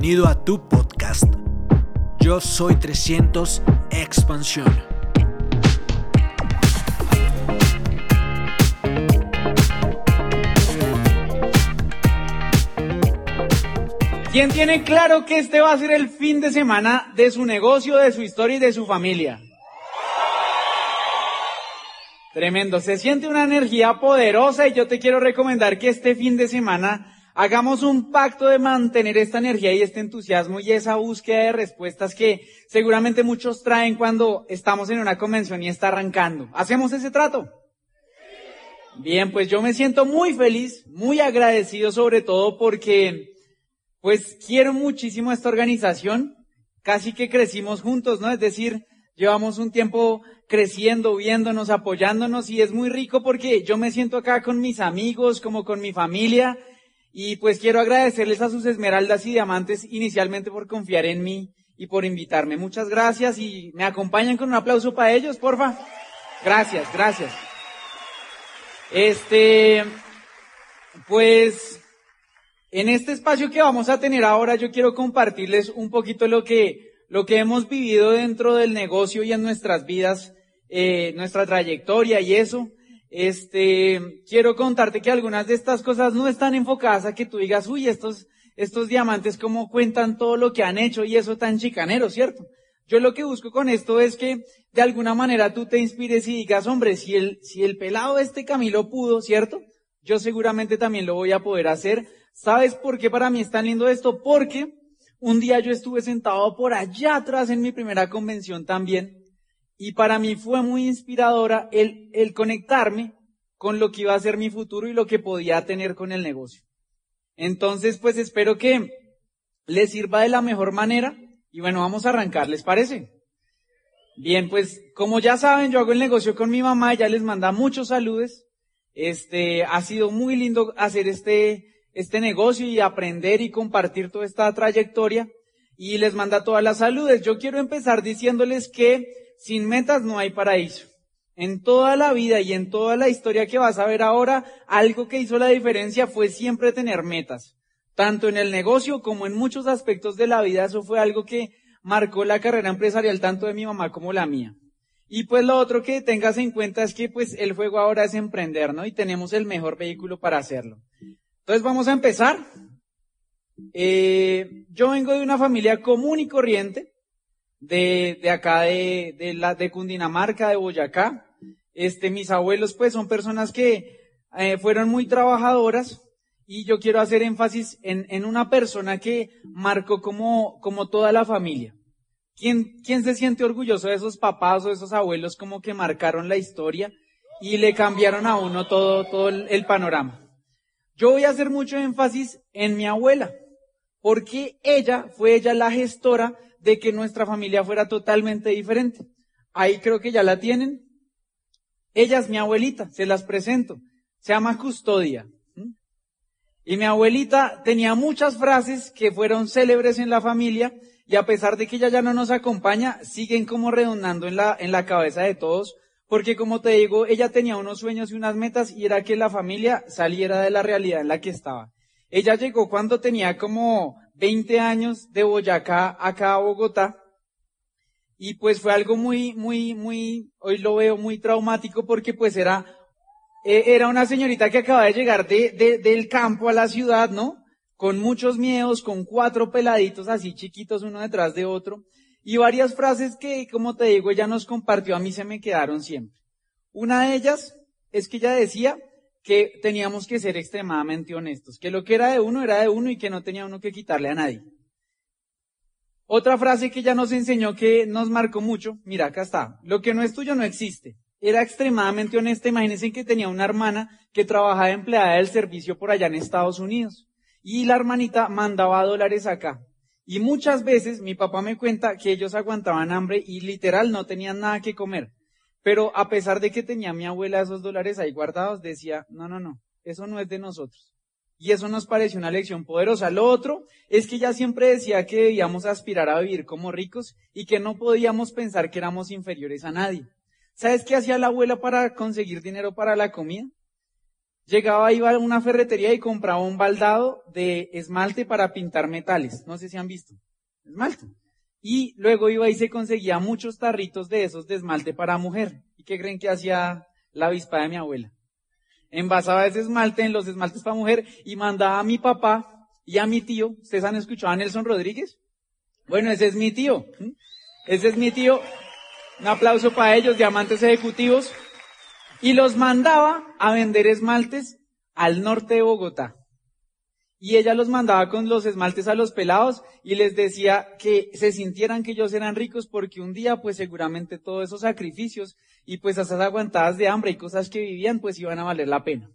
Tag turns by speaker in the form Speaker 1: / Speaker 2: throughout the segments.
Speaker 1: Bienvenido a tu podcast. Yo soy 300 Expansión.
Speaker 2: ¿Quién tiene claro que este va a ser el fin de semana de su negocio, de su historia y de su familia? Tremendo, se siente una energía poderosa y yo te quiero recomendar que este fin de semana hagamos un pacto de mantener esta energía y este entusiasmo y esa búsqueda de respuestas que seguramente muchos traen cuando estamos en una convención y está arrancando. ¿Hacemos ese trato? Bien, pues yo me siento muy feliz, muy agradecido sobre todo porque pues quiero muchísimo esta organización. Casi que crecimos juntos, ¿no? Es decir, llevamos un tiempo creciendo, viéndonos, apoyándonos y es muy rico porque yo me siento acá con mis amigos, como con mi familia y pues quiero agradecerles a sus esmeraldas y diamantes inicialmente por confiar en mí y por invitarme. Muchas gracias y me acompañan con un aplauso para ellos, porfa. Gracias, gracias. Este, pues en este espacio que vamos a tener ahora, yo quiero compartirles un poquito lo que, lo que hemos vivido dentro del negocio y en nuestras vidas, eh, nuestra trayectoria y eso. Este, quiero contarte que algunas de estas cosas no están enfocadas a que tú digas, uy, estos, estos diamantes cómo cuentan todo lo que han hecho y eso tan chicanero, ¿cierto? Yo lo que busco con esto es que de alguna manera tú te inspires y digas, hombre, si el, si el pelado este Camilo pudo, ¿cierto? Yo seguramente también lo voy a poder hacer ¿Sabes por qué para mí es tan lindo esto? Porque un día yo estuve sentado por allá atrás en mi primera convención también y para mí fue muy inspiradora el, el conectarme con lo que iba a ser mi futuro y lo que podía tener con el negocio. Entonces, pues espero que les sirva de la mejor manera y bueno, vamos a arrancar, ¿les parece? Bien, pues como ya saben, yo hago el negocio con mi mamá, ella les manda muchos saludos. Este, ha sido muy lindo hacer este, este negocio y aprender y compartir toda esta trayectoria y les manda todas las saludes. Yo quiero empezar diciéndoles que sin metas no hay paraíso. En toda la vida y en toda la historia que vas a ver ahora, algo que hizo la diferencia fue siempre tener metas. Tanto en el negocio como en muchos aspectos de la vida, eso fue algo que marcó la carrera empresarial tanto de mi mamá como la mía. Y pues lo otro que tengas en cuenta es que pues el juego ahora es emprender, ¿no? Y tenemos el mejor vehículo para hacerlo. Entonces vamos a empezar. Eh, yo vengo de una familia común y corriente, de, de acá de, de, la, de Cundinamarca, de Boyacá. Este, mis abuelos pues son personas que eh, fueron muy trabajadoras y yo quiero hacer énfasis en, en una persona que marcó como, como toda la familia. ¿Quién, ¿Quién se siente orgulloso de esos papás o de esos abuelos como que marcaron la historia y le cambiaron a uno todo, todo el panorama? Yo voy a hacer mucho énfasis en mi abuela, porque ella fue ella la gestora de que nuestra familia fuera totalmente diferente. Ahí creo que ya la tienen. Ella es mi abuelita, se las presento. Se llama Custodia. Y mi abuelita tenía muchas frases que fueron célebres en la familia y a pesar de que ella ya no nos acompaña, siguen como redundando en la, en la cabeza de todos porque como te digo, ella tenía unos sueños y unas metas y era que la familia saliera de la realidad en la que estaba. Ella llegó cuando tenía como 20 años de Boyacá acá a Bogotá. Y pues fue algo muy, muy, muy, hoy lo veo muy traumático porque pues era, e, era una señorita que acaba de llegar de, de, del campo a la ciudad, ¿no? Con muchos miedos, con cuatro peladitos así chiquitos uno detrás de otro. Y varias frases que, como te digo, ella nos compartió, a mí se me quedaron siempre. Una de ellas es que ella decía que teníamos que ser extremadamente honestos, que lo que era de uno era de uno y que no tenía uno que quitarle a nadie. Otra frase que ella nos enseñó que nos marcó mucho, mira, acá está, lo que no es tuyo no existe. Era extremadamente honesta, imagínense que tenía una hermana que trabajaba empleada del servicio por allá en Estados Unidos. Y la hermanita mandaba dólares acá. Y muchas veces mi papá me cuenta que ellos aguantaban hambre y literal no tenían nada que comer. Pero a pesar de que tenía mi abuela esos dólares ahí guardados, decía, no, no, no, eso no es de nosotros. Y eso nos pareció una lección poderosa. Lo otro es que ella siempre decía que debíamos aspirar a vivir como ricos y que no podíamos pensar que éramos inferiores a nadie. ¿Sabes qué hacía la abuela para conseguir dinero para la comida? llegaba, iba a una ferretería y compraba un baldado de esmalte para pintar metales. No sé si han visto. Esmalte. Y luego iba y se conseguía muchos tarritos de esos de esmalte para mujer. ¿Y qué creen que hacía la avispa de mi abuela? Envasaba ese esmalte en los esmaltes para mujer y mandaba a mi papá y a mi tío. ¿Ustedes han escuchado a Nelson Rodríguez? Bueno, ese es mi tío. Ese es mi tío. Un aplauso para ellos, diamantes ejecutivos. Y los mandaba a vender esmaltes al norte de Bogotá. Y ella los mandaba con los esmaltes a los pelados y les decía que se sintieran que ellos eran ricos porque un día pues seguramente todos esos sacrificios y pues esas aguantadas de hambre y cosas que vivían pues iban a valer la pena.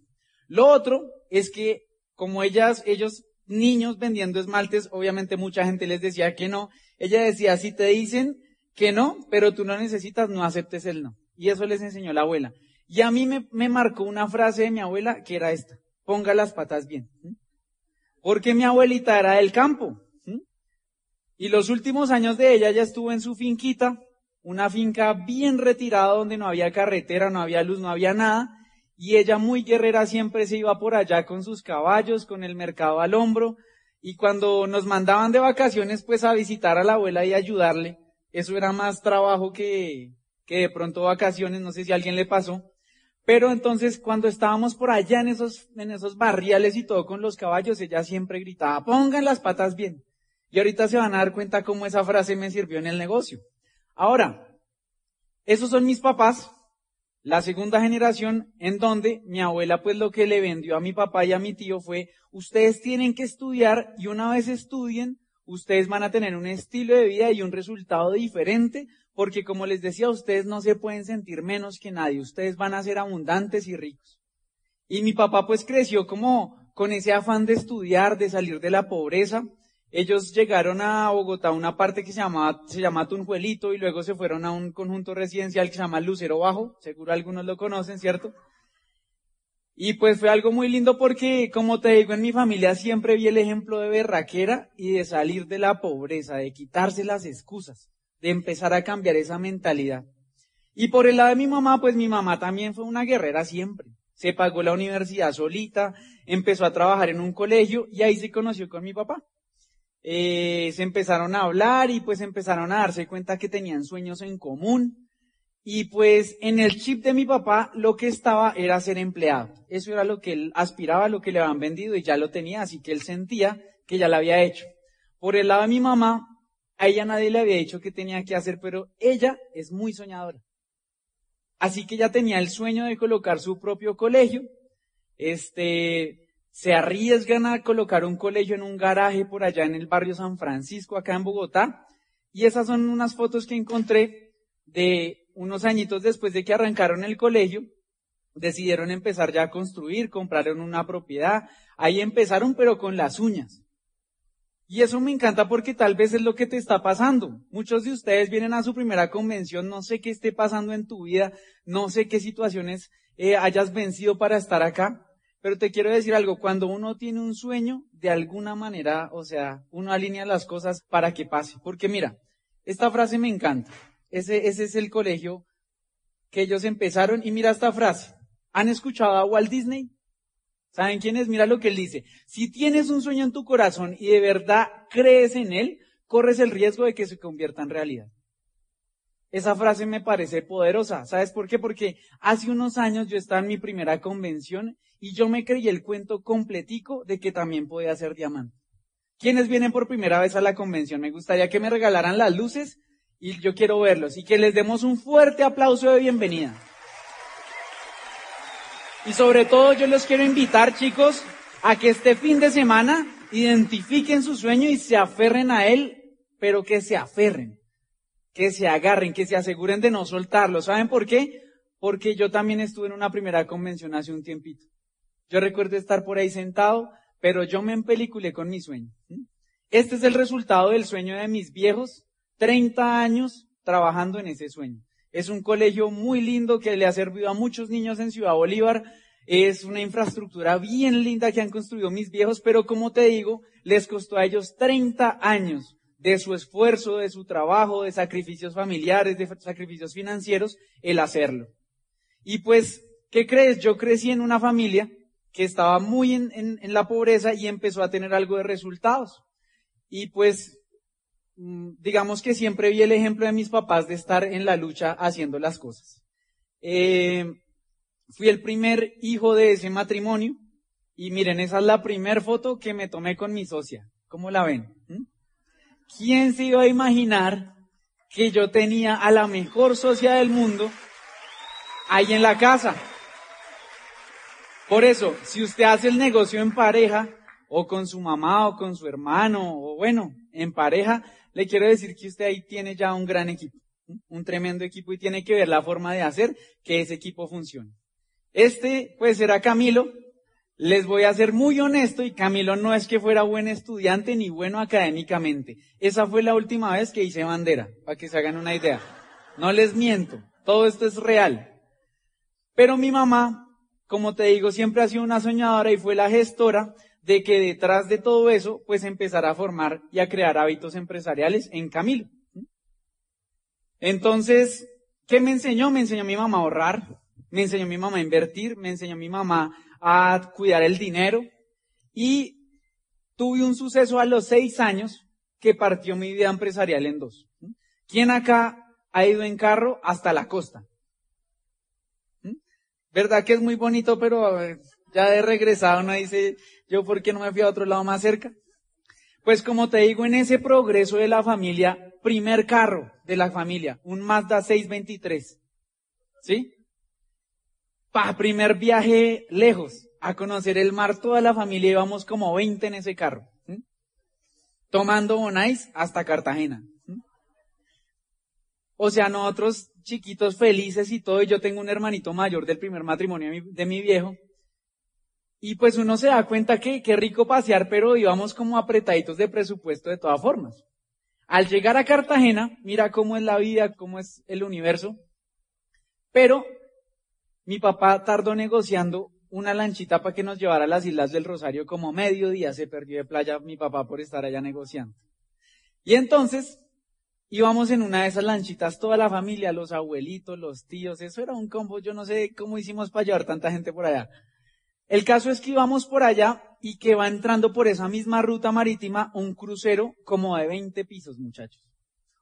Speaker 2: Lo otro es que como ellas, ellos niños vendiendo esmaltes, obviamente mucha gente les decía que no. Ella decía, si te dicen que no, pero tú no necesitas, no aceptes el no. Y eso les enseñó la abuela. Y a mí me, me marcó una frase de mi abuela que era esta, ponga las patas bien. Porque mi abuelita era del campo. Y los últimos años de ella ya estuvo en su finquita, una finca bien retirada donde no había carretera, no había luz, no había nada. Y ella muy guerrera siempre se iba por allá con sus caballos, con el mercado al hombro. Y cuando nos mandaban de vacaciones pues a visitar a la abuela y ayudarle, eso era más trabajo que, que de pronto vacaciones, no sé si alguien le pasó. Pero entonces cuando estábamos por allá en esos, en esos barriales y todo con los caballos, ella siempre gritaba, pongan las patas bien. Y ahorita se van a dar cuenta cómo esa frase me sirvió en el negocio. Ahora, esos son mis papás, la segunda generación en donde mi abuela pues lo que le vendió a mi papá y a mi tío fue, ustedes tienen que estudiar y una vez estudien, ustedes van a tener un estilo de vida y un resultado diferente, porque como les decía, ustedes no se pueden sentir menos que nadie, ustedes van a ser abundantes y ricos. Y mi papá pues creció como con ese afán de estudiar, de salir de la pobreza, ellos llegaron a Bogotá, una parte que se llama, se llama Tunjuelito, y luego se fueron a un conjunto residencial que se llama Lucero Bajo, seguro algunos lo conocen, ¿cierto? Y pues fue algo muy lindo porque, como te digo, en mi familia siempre vi el ejemplo de berraquera y de salir de la pobreza, de quitarse las excusas, de empezar a cambiar esa mentalidad. Y por el lado de mi mamá, pues mi mamá también fue una guerrera siempre. Se pagó la universidad solita, empezó a trabajar en un colegio y ahí se conoció con mi papá eh, se empezaron a hablar y pues empezaron a darse cuenta que tenían sueños en común. Y pues en el chip de mi papá lo que estaba era ser empleado. Eso era lo que él aspiraba, lo que le habían vendido y ya lo tenía, así que él sentía que ya lo había hecho. Por el lado de mi mamá, a ella nadie le había dicho qué tenía que hacer, pero ella es muy soñadora. Así que ella tenía el sueño de colocar su propio colegio. Este, se arriesgan a colocar un colegio en un garaje por allá en el barrio San Francisco, acá en Bogotá. Y esas son unas fotos que encontré de unos añitos después de que arrancaron el colegio. Decidieron empezar ya a construir, compraron una propiedad. Ahí empezaron, pero con las uñas. Y eso me encanta porque tal vez es lo que te está pasando. Muchos de ustedes vienen a su primera convención, no sé qué esté pasando en tu vida, no sé qué situaciones eh, hayas vencido para estar acá, pero te quiero decir algo, cuando uno tiene un sueño, de alguna manera, o sea, uno alinea las cosas para que pase. Porque mira, esta frase me encanta. Ese, es el colegio que ellos empezaron. Y mira esta frase. ¿Han escuchado a Walt Disney? ¿Saben quién es? Mira lo que él dice. Si tienes un sueño en tu corazón y de verdad crees en él, corres el riesgo de que se convierta en realidad. Esa frase me parece poderosa. ¿Sabes por qué? Porque hace unos años yo estaba en mi primera convención y yo me creí el cuento completico de que también podía ser diamante. ¿Quiénes vienen por primera vez a la convención? Me gustaría que me regalaran las luces y yo quiero verlos y que les demos un fuerte aplauso de bienvenida. Y sobre todo yo los quiero invitar, chicos, a que este fin de semana identifiquen su sueño y se aferren a él, pero que se aferren que se agarren, que se aseguren de no soltarlo. ¿Saben por qué? Porque yo también estuve en una primera convención hace un tiempito. Yo recuerdo estar por ahí sentado, pero yo me empeliculé con mi sueño. Este es el resultado del sueño de mis viejos, 30 años trabajando en ese sueño. Es un colegio muy lindo que le ha servido a muchos niños en Ciudad Bolívar. Es una infraestructura bien linda que han construido mis viejos, pero como te digo, les costó a ellos 30 años de su esfuerzo, de su trabajo, de sacrificios familiares, de sacrificios financieros, el hacerlo. Y pues, ¿qué crees? Yo crecí en una familia que estaba muy en, la pobreza y empezó a tener algo de resultados. Y pues, digamos que siempre vi el ejemplo de mis papás de estar en la lucha haciendo las cosas. Eh, fui el primer hijo de ese matrimonio y miren, esa es la primera foto que me tomé con mi socia. ¿Cómo la ven? ¿Mm? ¿Quién se iba a imaginar que yo tenía a la mejor socia del mundo ahí en la casa? Por eso, si usted hace el negocio en pareja, o con su mamá, o con su hermano, o bueno, en pareja, le quiero decir que usted ahí tiene ya un gran equipo, un tremendo equipo y tiene que ver la forma de hacer que ese equipo funcione. Este, pues será Camilo. Les voy a ser muy honesto y Camilo no es que fuera buen estudiante ni bueno académicamente. Esa fue la última vez que hice bandera, para que se hagan una idea. No les miento, todo esto es real. Pero mi mamá como te digo, siempre ha sido una soñadora y fue la gestora de que detrás de todo eso, pues empezara a formar y a crear hábitos empresariales en Camilo. Entonces, ¿qué me enseñó? Me enseñó mi mamá a ahorrar, me enseñó mi mamá a invertir, me enseñó mi mamá a cuidar el dinero y tuve un suceso a los seis años que partió mi vida empresarial en dos. ¿Quién acá ha ido en carro hasta la costa? ¿Verdad que es muy bonito, pero ya de regresado uno dice, yo por qué no me fui a otro lado más cerca? Pues como te digo, en ese progreso de la familia, primer carro de la familia, un Mazda 623. ¿Sí? Para primer viaje lejos, a conocer el mar, toda la familia íbamos como 20 en ese carro. Tomando Bonais hasta Cartagena. O sea, nosotros chiquitos felices y todo, y yo tengo un hermanito mayor del primer matrimonio de mi, viejo. Y pues uno se da cuenta que qué rico pasear, pero íbamos como apretaditos de presupuesto de todas formas. Al llegar a Cartagena, mira cómo es la vida, cómo es el universo. Pero mi papá tardó negociando una lanchita para que nos llevara a las Islas del Rosario como medio día. Se perdió de playa mi papá por estar allá negociando. Y entonces íbamos en una de esas lanchitas, toda la familia, los abuelitos, los tíos, eso era un combo, yo no sé cómo hicimos para llevar tanta gente por allá. El caso es que íbamos por allá y que va entrando por esa misma ruta marítima un crucero como de 20 pisos, muchachos.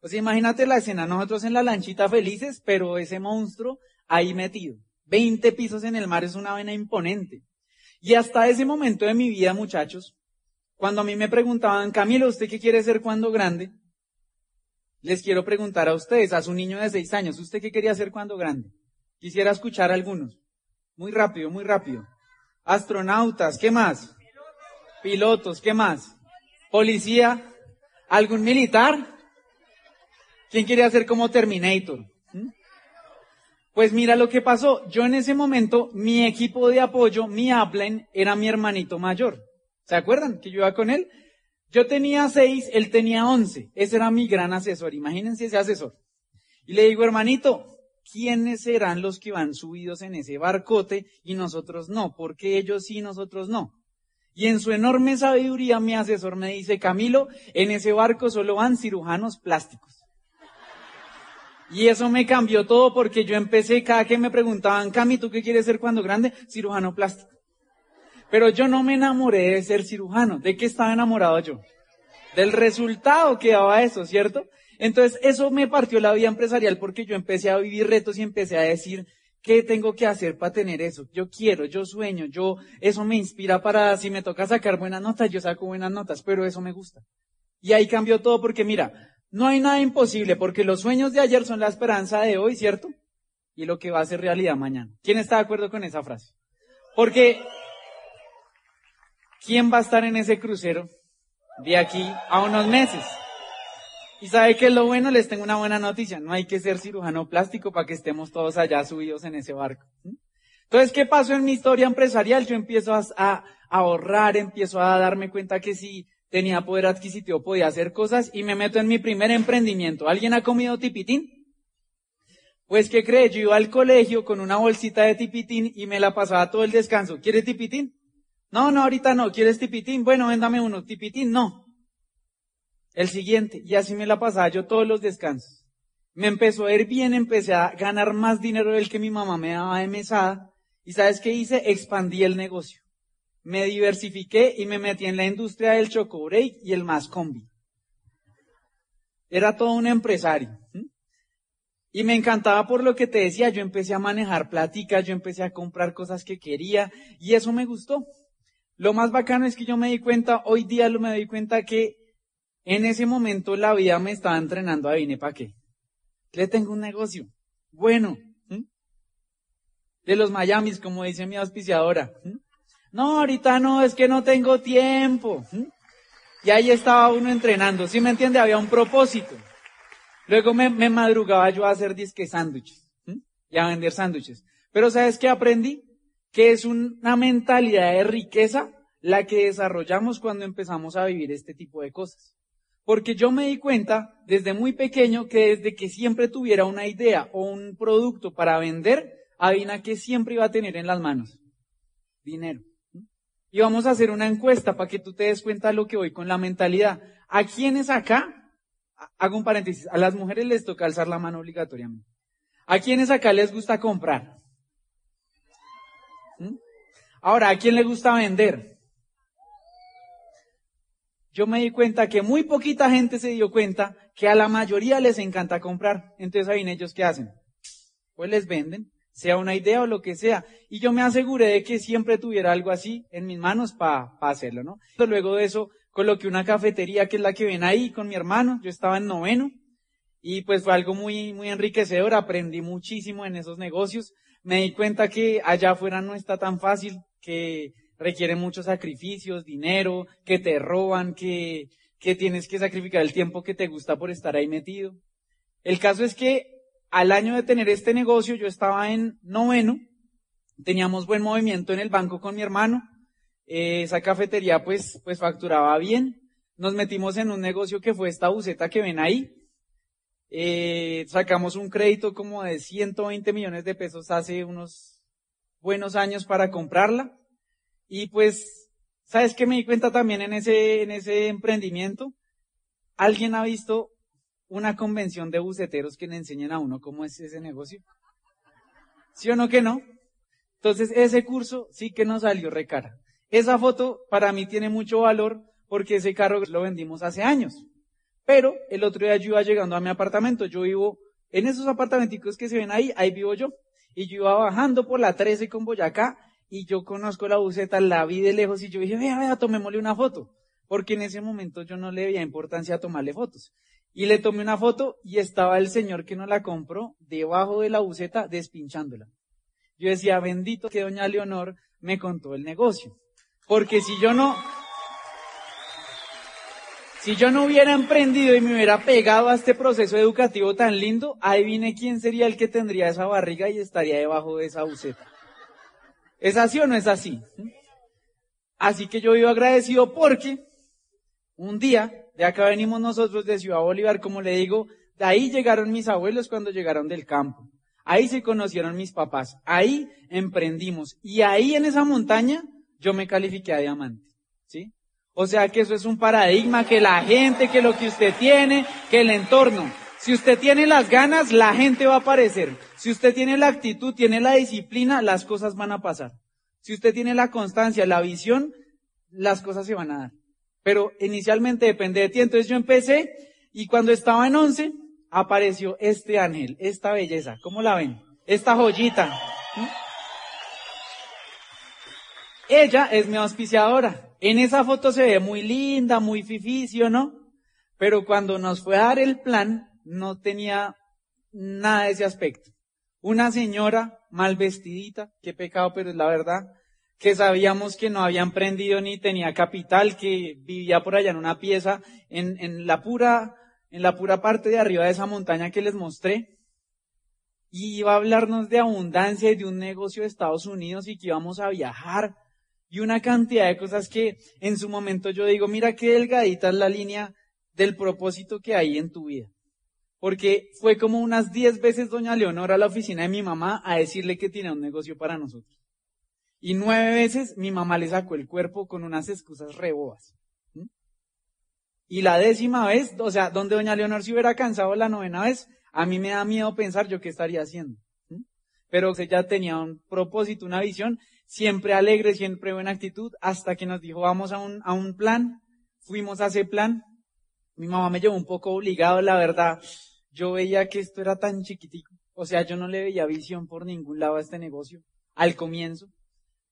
Speaker 2: O sea, imagínate la escena, nosotros en la lanchita felices, pero ese monstruo ahí metido. 20 pisos en el mar es una vena imponente. Y hasta ese momento de mi vida, muchachos, cuando a mí me preguntaban, Camilo, ¿usted qué quiere ser cuando grande? Les quiero preguntar a ustedes, a su niño de seis años, ¿usted qué quería hacer cuando grande? Quisiera escuchar a algunos. Muy rápido, muy rápido. Astronautas, ¿qué más? Pilotos, ¿qué más? Policía, algún militar. ¿Quién quería ser como Terminator? ¿Mm? Pues mira lo que pasó. Yo en ese momento, mi equipo de apoyo, mi upline, era mi hermanito mayor. ¿Se acuerdan que yo iba con él? Yo tenía seis, él tenía once. Ese era mi gran asesor. Imagínense ese asesor. Y le digo, hermanito, ¿quiénes serán los que van subidos en ese barcote y nosotros no? Porque ellos sí, nosotros no. Y en su enorme sabiduría mi asesor me dice, Camilo, en ese barco solo van cirujanos plásticos. Y eso me cambió todo porque yo empecé, cada que me preguntaban, Cami, ¿tú qué quieres ser cuando grande? Cirujano plástico. Pero yo no me enamoré de ser cirujano. ¿De qué estaba enamorado yo? Del resultado que daba eso, ¿cierto? Entonces, eso me partió la vida empresarial porque yo empecé a vivir retos y empecé a decir, ¿qué tengo que hacer para tener eso? Yo quiero, yo sueño, yo, eso me inspira para, si me toca sacar buenas notas, yo saco buenas notas, pero eso me gusta. Y ahí cambió todo porque mira, no hay nada imposible porque los sueños de ayer son la esperanza de hoy, ¿cierto? Y lo que va a ser realidad mañana. ¿Quién está de acuerdo con esa frase? Porque ¿quién va a estar en ese crucero de aquí a unos meses? Y sabe que es lo bueno, les tengo una buena noticia, no hay que ser cirujano plástico para que estemos todos allá subidos en ese barco. Entonces, ¿qué pasó en mi historia empresarial? Yo empiezo a, ahorrar, empiezo a darme cuenta que si tenía poder adquisitivo podía hacer cosas y me meto en mi primer emprendimiento. ¿Alguien ha comido tipitín? Pues, ¿qué cree? Yo iba al colegio con una bolsita de tipitín y me la pasaba todo el descanso. ¿Quiere tipitín? No, no, ahorita no. ¿Quieres tipitín? Bueno, véndame uno. Tipitín, no. El siguiente. Y así me la pasaba yo todos los descansos. Me empezó a ir bien, empecé a ganar más dinero del que mi mamá me daba de mesada. ¿Y sabes qué hice? Expandí el negocio. me diversifiqué y me metí en la industria del choco break y el más combi. Era todo un empresario. Y me encantaba por lo que te decía, yo empecé a manejar pláticas, yo empecé a comprar cosas que quería y eso me gustó. Lo más bacano es que yo me di cuenta, hoy día lo me doy cuenta que en ese momento la vida me estaba entrenando a vine para qué. Le tengo un negocio. Bueno. De los Miamis, como dice mi auspiciadora. No, ahorita no, es que no tengo tiempo. Y ahí estaba uno entrenando. ¿Sí me entiende? Había un propósito. Luego me, me madrugaba yo a hacer disque sándwiches. Y a vender sándwiches. Pero ¿sabes qué aprendí? Que es una mentalidad de riqueza la que desarrollamos cuando empezamos a vivir este tipo de cosas. Porque yo me di cuenta desde muy pequeño que desde que siempre tuviera una idea o un producto para vender, adivina que siempre iba a tener en las manos. Dinero. Y vamos a hacer una encuesta para que tú te des cuenta de lo que voy con la mentalidad. ¿A quiénes acá? Hago un paréntesis. A las mujeres les toca alzar la mano obligatoriamente. ¿A quiénes acá les gusta comprar? ¿Mm? Ahora, ¿a quién le gusta vender? yo me di cuenta que muy poquita gente se dio cuenta que a la mayoría les encanta comprar. Entonces ahí ellos qué hacen? Pues les venden, sea una idea o lo que sea. Y yo me aseguré de que siempre tuviera algo así en mis manos para hacerlo, ¿no? Luego de eso coloqué una cafetería que es la que ven ahí con mi hermano. Yo estaba en noveno. Y pues fue algo muy, muy enriquecedor. Aprendí muchísimo en esos negocios. Me di cuenta que allá afuera no está tan fácil, que requiere muchos sacrificios, dinero, que te roban, que, que tienes que sacrificar el tiempo que te gusta por estar ahí metido. El caso es que al año de tener este negocio yo estaba en noveno, teníamos buen movimiento en el banco con mi hermano, eh, esa cafetería pues, pues facturaba bien, nos metimos en un negocio que fue esta buceta que ven ahí, eh, sacamos un crédito como de 120 millones de pesos hace unos buenos años para comprarla. Y pues, ¿sabes qué me di cuenta también en ese, en ese emprendimiento? ¿Alguien ha visto una convención de buceteros que le enseñen a uno cómo es ese negocio? ¿Sí o no que no? Entonces, ese curso sí que nos salió recara. Esa foto para mí tiene mucho valor porque ese carro lo vendimos hace años. Pero el otro día yo iba llegando a mi apartamento. Yo vivo en esos apartamenticos que se ven ahí, ahí vivo yo. Y yo iba bajando por la 13 con Boyacá y yo conozco la buceta, la vi de lejos y yo dije, vea, vea, tomémosle una foto. Porque en ese momento yo no le veía importancia a tomarle fotos. Y le tomé una foto y estaba el señor que no la compró debajo de la buceta despinchándola. Yo decía, bendito que doña Leonor me contó el negocio. Porque si yo no, si yo no hubiera emprendido y me hubiera pegado a este proceso educativo tan lindo, ahí vine quién sería el que tendría esa barriga y estaría debajo de esa buceta. ¿Es así o no es así? Así que yo vivo agradecido porque un día, de acá venimos nosotros de Ciudad Bolívar, como le digo, de ahí llegaron mis abuelos cuando llegaron del campo. Ahí se conocieron mis papás. Ahí emprendimos. Y ahí en esa montaña yo me califiqué a diamante. ¿Sí? O sea que eso es un paradigma que la gente, que lo que usted tiene, que el entorno. Si usted tiene las ganas, la gente va a aparecer. Si usted tiene la actitud, tiene la disciplina, las cosas van a pasar. Si usted tiene la constancia, la visión, las cosas se van a dar. Pero inicialmente depende de ti. Entonces yo empecé y cuando estaba en once, apareció este ángel, esta belleza. ¿Cómo la ven? Esta joyita. ¿Mm? Ella es mi auspiciadora. En esa foto se ve muy linda, muy fificio, ¿no? Pero cuando nos fue a dar el plan, no tenía nada de ese aspecto. Una señora mal vestidita, qué pecado, pero es la verdad, que sabíamos que no había emprendido ni tenía capital, que vivía por allá en una pieza, en, en la pura, en la pura parte de arriba de esa montaña que les mostré. Y iba a hablarnos de abundancia y de un negocio de Estados Unidos y que íbamos a viajar y una cantidad de cosas que en su momento yo digo, mira qué delgadita es la línea del propósito que hay en tu vida porque fue como unas diez veces doña Leonor a la oficina de mi mamá a decirle que tiene un negocio para nosotros. Y nueve veces mi mamá le sacó el cuerpo con unas excusas rebobas. Y la décima vez, o sea, donde doña Leonor se hubiera cansado la novena vez, a mí me da miedo pensar yo qué estaría haciendo. pero ella tenía un propósito, una visión, siempre alegre, siempre buena actitud, hasta que nos dijo, vamos a un, a un plan, fuimos a ese plan, mi mamá me llevó un poco obligado, la verdad, yo veía que esto era tan chiquitico, o sea, yo no le veía visión por ningún lado a este negocio, al comienzo,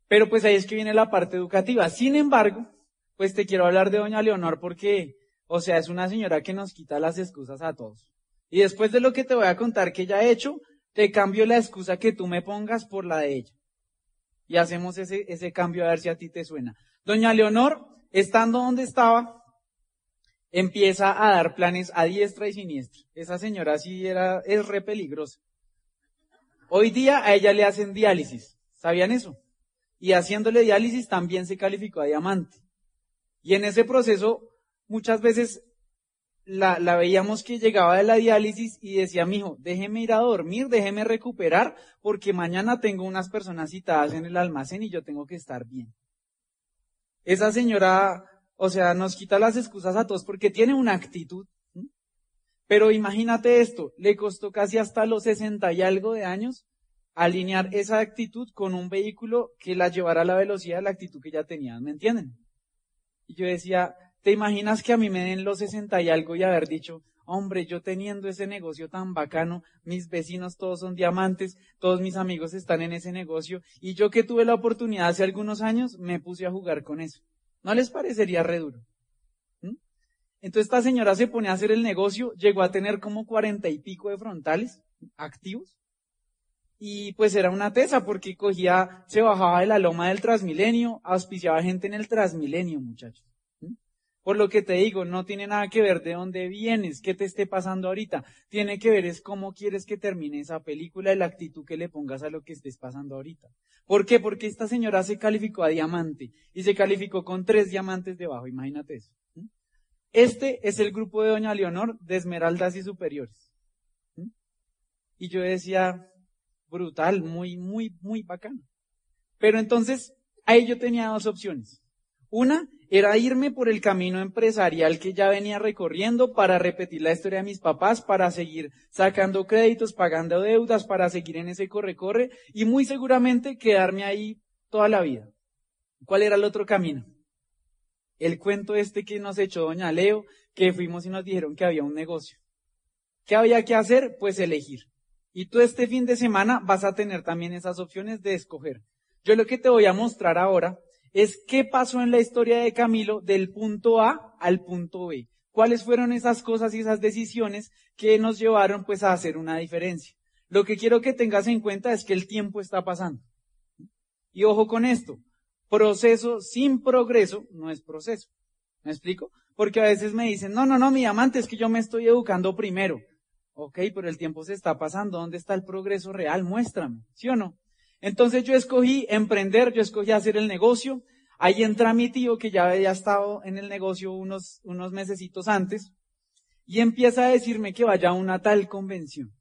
Speaker 2: pero pues ahí es que viene la parte educativa. Sin embargo, pues te quiero hablar de doña Leonor porque, o sea, es una señora que nos quita las excusas a todos. Y después de lo que te voy a contar que ella ha hecho, te cambio la excusa que tú me pongas por la de ella. Y hacemos ese, ese cambio a ver si a ti te suena. Doña Leonor, estando donde estaba, empieza a dar planes a diestra y siniestra. Esa señora sí era, es re peligrosa. Hoy día a ella le hacen diálisis. ¿Sabían eso? Y haciéndole diálisis también se calificó a diamante. Y en ese proceso, muchas veces la, la, veíamos que llegaba de la diálisis y decía, mijo, déjeme ir a dormir, déjeme recuperar, porque mañana tengo unas personas citadas en el almacén y yo tengo que estar bien. Esa señora, o sea, nos quita las excusas a todos porque tiene una actitud. Pero imagínate esto, le costó casi hasta los sesenta y algo de años alinear esa actitud con un vehículo que la llevara a la velocidad de la actitud que ya tenían, ¿me entienden? Y yo decía, ¿te imaginas que a mí me den los sesenta y algo y haber dicho, hombre, yo teniendo ese negocio tan bacano, mis vecinos todos son diamantes, todos mis amigos están en ese negocio, y yo que tuve la oportunidad hace algunos años, me puse a jugar con eso. ¿No les parecería re duro? ¿Mm? Entonces esta señora se pone a hacer el negocio, llegó a tener como cuarenta y pico de frontales activos, y pues era una tesa porque cogía, se bajaba de la loma del Transmilenio, auspiciaba gente en el Transmilenio, muchachos. Por lo que te digo, no tiene nada que ver de dónde vienes, qué te esté pasando ahorita. Tiene que ver es cómo quieres que termine esa película y la actitud que le pongas a lo que estés pasando ahorita. ¿Por qué? Porque esta señora se calificó a diamante y se calificó con tres diamantes debajo, imagínate eso. Este es el grupo de Doña Leonor de Esmeraldas y Superiores. Y yo decía, brutal, muy, muy, muy bacano. Pero entonces, ahí yo tenía dos opciones. Una era irme por el camino empresarial que ya venía recorriendo para repetir la historia de mis papás, para seguir sacando créditos, pagando deudas, para seguir en ese corre-corre y muy seguramente quedarme ahí toda la vida. ¿Cuál era el otro camino? El cuento este que nos echó doña Leo, que fuimos y nos dijeron que había un negocio. ¿Qué había que hacer? Pues elegir. Y tú este fin de semana vas a tener también esas opciones de escoger. Yo lo que te voy a mostrar ahora es qué pasó en la historia de Camilo del punto A al punto B. ¿Cuáles fueron esas cosas y esas decisiones que nos llevaron pues a hacer una diferencia? Lo que quiero que tengas en cuenta es que el tiempo está pasando. Y ojo con esto, proceso sin progreso no es proceso. ¿Me explico? Porque a veces me dicen, no, no, no, mi amante, es que yo me estoy educando primero. Ok, pero el tiempo se está pasando. ¿Dónde está el progreso real? Muéstrame, ¿sí o no? Entonces yo escogí emprender, yo escogí hacer el negocio. Ahí entra mi tío que ya había estado en el negocio unos, unos mesecitos antes y empieza a decirme que vaya a una tal convención.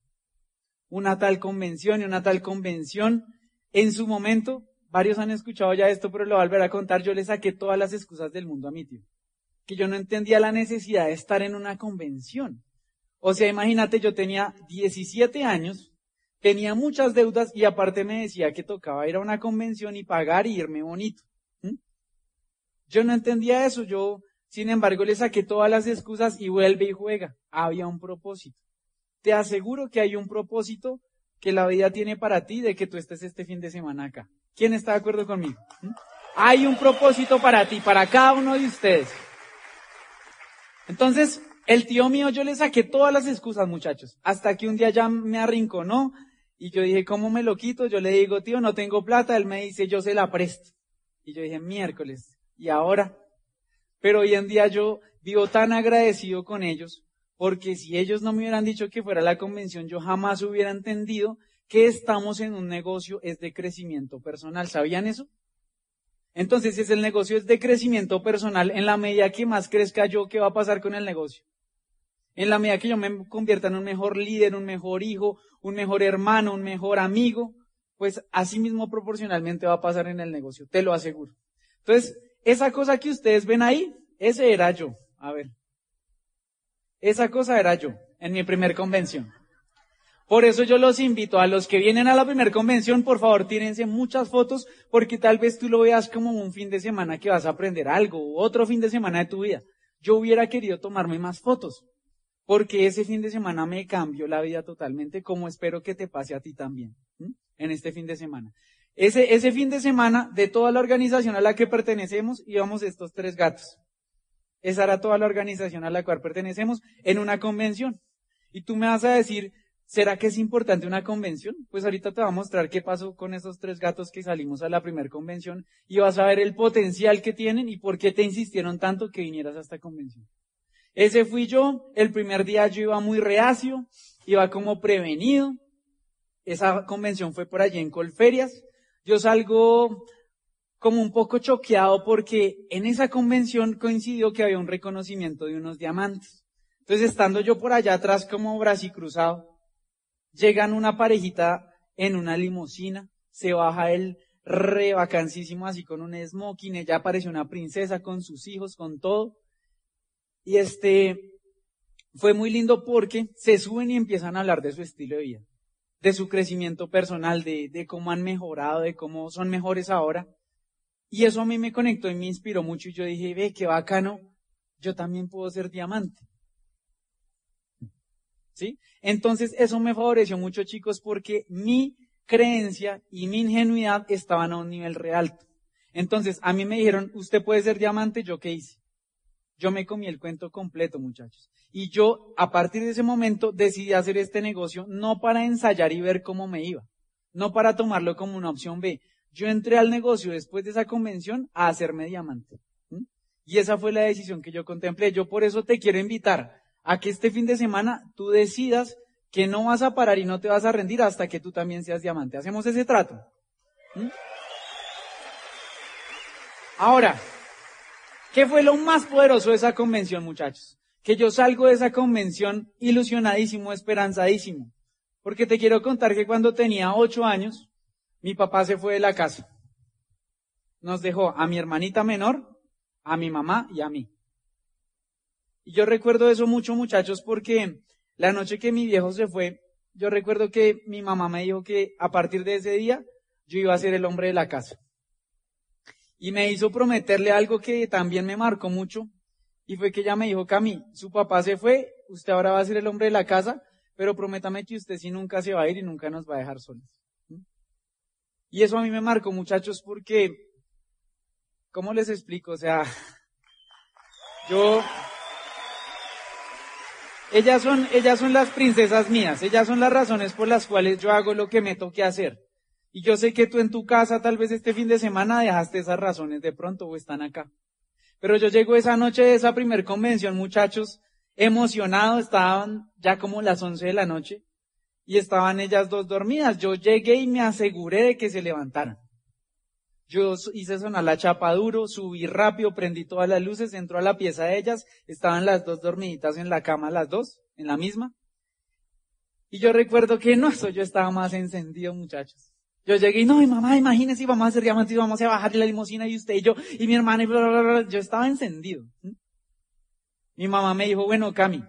Speaker 2: Una tal convención y una tal convención. En su momento, varios han escuchado ya esto, pero lo voy a volver a contar. Yo le saqué todas las excusas del mundo a mi tío. Que yo no entendía la necesidad de estar en una convención. O sea, imagínate, yo tenía 17 años, tenía muchas deudas y aparte me decía que tocaba ir a una convención y pagar y irme bonito. Yo no entendía eso, yo, sin embargo, le saqué todas las excusas y vuelve y juega. Había un propósito. Te aseguro que hay un propósito que la vida tiene para ti de que tú estés este fin de semana acá. ¿Quién está de acuerdo conmigo? Hay un propósito para ti, para cada uno de ustedes. Entonces, el tío mío yo le saqué todas las excusas, muchachos, hasta que un día ya me arrinconó y yo dije, ¿cómo me lo quito? Yo le digo, tío, no tengo plata. Él me dice, yo se la presto. Y yo dije, miércoles, ¿y ahora? Pero hoy en día yo vivo tan agradecido con ellos, porque si ellos no me hubieran dicho que fuera la convención, yo jamás hubiera entendido que estamos en un negocio es de crecimiento personal. ¿Sabían eso? Entonces, si es el negocio es de crecimiento personal, en la medida que más crezca yo, ¿qué va a pasar con el negocio? En la medida que yo me convierta en un mejor líder, un mejor hijo, un mejor hermano, un mejor amigo, pues así mismo proporcionalmente va a pasar en el negocio, te lo aseguro. Entonces, esa cosa que ustedes ven ahí, ese era yo. A ver. Esa cosa era yo en mi primer convención. Por eso yo los invito a los que vienen a la primera convención, por favor, tírense muchas fotos, porque tal vez tú lo veas como un fin de semana que vas a aprender algo, otro fin de semana de tu vida. Yo hubiera querido tomarme más fotos, porque ese fin de semana me cambió la vida totalmente, como espero que te pase a ti también, en este fin de semana. Ese, ese fin de semana, de toda la organización a la que pertenecemos, íbamos estos tres gatos. Esa era toda la organización a la cual pertenecemos en una convención. Y tú me vas a decir, ¿Será que es importante una convención? Pues ahorita te voy a mostrar qué pasó con esos tres gatos que salimos a la primera convención y vas a ver el potencial que tienen y por qué te insistieron tanto que vinieras a esta convención. Ese fui yo, el primer día yo iba muy reacio, iba como prevenido. Esa convención fue por allí en Colferias. Yo salgo como un poco choqueado porque en esa convención coincidió que había un reconocimiento de unos diamantes. Entonces estando yo por allá atrás como cruzado, Llegan una parejita en una limusina, se baja el re vacancísimo así con un smoking, ella aparece una princesa con sus hijos, con todo. Y este, fue muy lindo porque se suben y empiezan a hablar de su estilo de vida, de su crecimiento personal, de, cómo han mejorado, de cómo son mejores ahora. Y eso a mí me conectó y me inspiró mucho y yo dije, ve, qué bacano, yo también puedo ser diamante. ¿Sí? Entonces eso me favoreció mucho chicos porque mi creencia y mi ingenuidad estaban a un nivel real. Entonces a mí me dijeron, usted puede ser diamante, ¿yo qué hice? Yo me comí el cuento completo, muchachos. Y yo, a partir de ese momento, decidí hacer este negocio no para ensayar y ver cómo me iba, no para tomarlo como una opción B. Yo entré al negocio después de esa convención a hacerme diamante. Y esa fue la decisión que yo contemplé. Yo por eso te quiero invitar a que este fin de semana tú decidas que no vas a parar y no te vas a rendir hasta que tú también seas diamante. ¿Hacemos ese trato? Ahora, ¿qué fue lo más poderoso de esa convención, muchachos? Que yo salgo de esa convención ilusionadísimo, esperanzadísimo. Porque te quiero contar que cuando tenía ocho años, mi papá se fue de la casa. Nos dejó a mi hermanita menor, a mi mamá y a mí. Y yo recuerdo eso mucho, muchachos, porque la noche que mi viejo se fue, yo recuerdo que mi mamá me dijo que a partir de ese día yo iba a ser el hombre de la casa. Y me hizo prometerle algo que también me marcó mucho, y fue que ella me dijo, Cami, su papá se fue, usted ahora va a ser el hombre de la casa, pero prométame que usted sí nunca se va a ir y nunca nos va a dejar solos. Y eso a mí me marcó, muchachos, porque, ¿cómo les explico? O sea, yo, ellas son, ellas son las princesas mías, ellas son las razones por las cuales yo hago lo que me toque hacer. Y yo sé que tú en tu casa tal vez este fin de semana dejaste esas razones de pronto o están acá. Pero yo llego esa noche de esa primer convención, muchachos, emocionado, estaban ya como las once de la noche y estaban ellas dos dormidas. Yo llegué y me aseguré de que se levantaran. Yo hice sonar la chapa duro, subí rápido, prendí todas las luces, entró a la pieza de ellas, estaban las dos dormiditas en la cama, las dos, en la misma. Y yo recuerdo que no, eso yo estaba más encendido, muchachos. Yo llegué y no, mi mamá, imagínese, vamos a hacer diamantes, vamos a bajar la limusina y usted y yo, y mi hermana, y bla, bla, bla, yo estaba encendido. Mi mamá me dijo, bueno, Cami,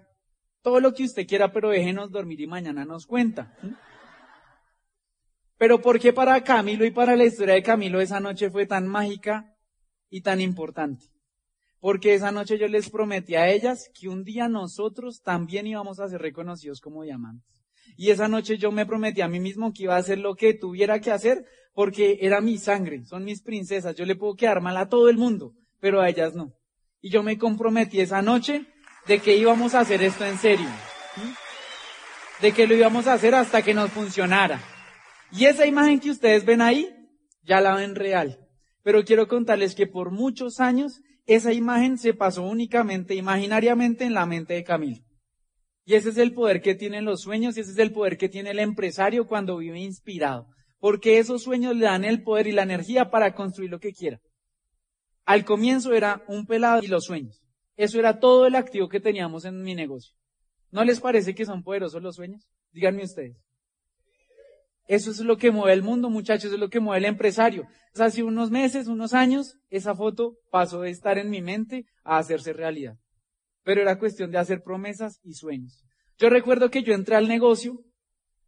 Speaker 2: todo lo que usted quiera, pero déjenos dormir y mañana nos cuenta. Pero ¿por qué para Camilo y para la historia de Camilo esa noche fue tan mágica y tan importante? Porque esa noche yo les prometí a ellas que un día nosotros también íbamos a ser reconocidos como diamantes. Y esa noche yo me prometí a mí mismo que iba a hacer lo que tuviera que hacer porque era mi sangre, son mis princesas, yo le puedo quedar mal a todo el mundo, pero a ellas no. Y yo me comprometí esa noche de que íbamos a hacer esto en serio. De que lo íbamos a hacer hasta que nos funcionara. Y esa imagen que ustedes ven ahí, ya la ven real. Pero quiero contarles que por muchos años esa imagen se pasó únicamente, imaginariamente en la mente de Camilo. Y ese es el poder que tienen los sueños y ese es el poder que tiene el empresario cuando vive inspirado. Porque esos sueños le dan el poder y la energía para construir lo que quiera. Al comienzo era un pelado y los sueños. Eso era todo el activo que teníamos en mi negocio. ¿No les parece que son poderosos los sueños? Díganme ustedes. Eso es lo que mueve el mundo, muchachos, eso es lo que mueve el empresario. hace unos meses, unos años, esa foto pasó de estar en mi mente a hacerse realidad. Pero era cuestión de hacer promesas y sueños. Yo recuerdo que yo entré al negocio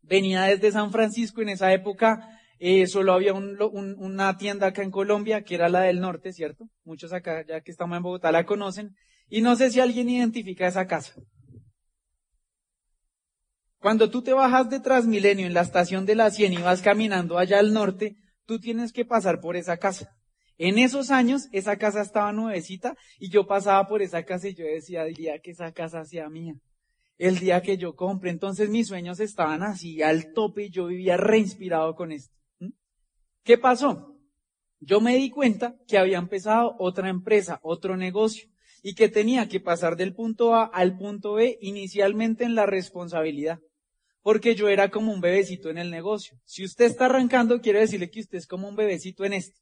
Speaker 2: venía desde San Francisco en esa época. Eh, solo había una tienda acá en Colombia, que era la del norte, ¿cierto? Muchos acá, ya que estamos en Bogotá, la conocen. Y no sé si alguien identifica esa casa. Cuando tú te bajas de Transmilenio en la estación de la 100 y vas caminando allá al norte, tú tienes que pasar por esa casa. En esos años, esa casa estaba nuevecita y yo pasaba por esa casa y yo decía, diría que esa casa sea mía. El día que yo compre. Entonces mis sueños estaban así al tope y yo vivía reinspirado con esto. ¿Qué pasó? Yo me di cuenta que había empezado otra empresa, otro negocio y que tenía que pasar del punto A al punto B inicialmente en la responsabilidad porque yo era como un bebecito en el negocio. Si usted está arrancando, quiere decirle que usted es como un bebecito en esto.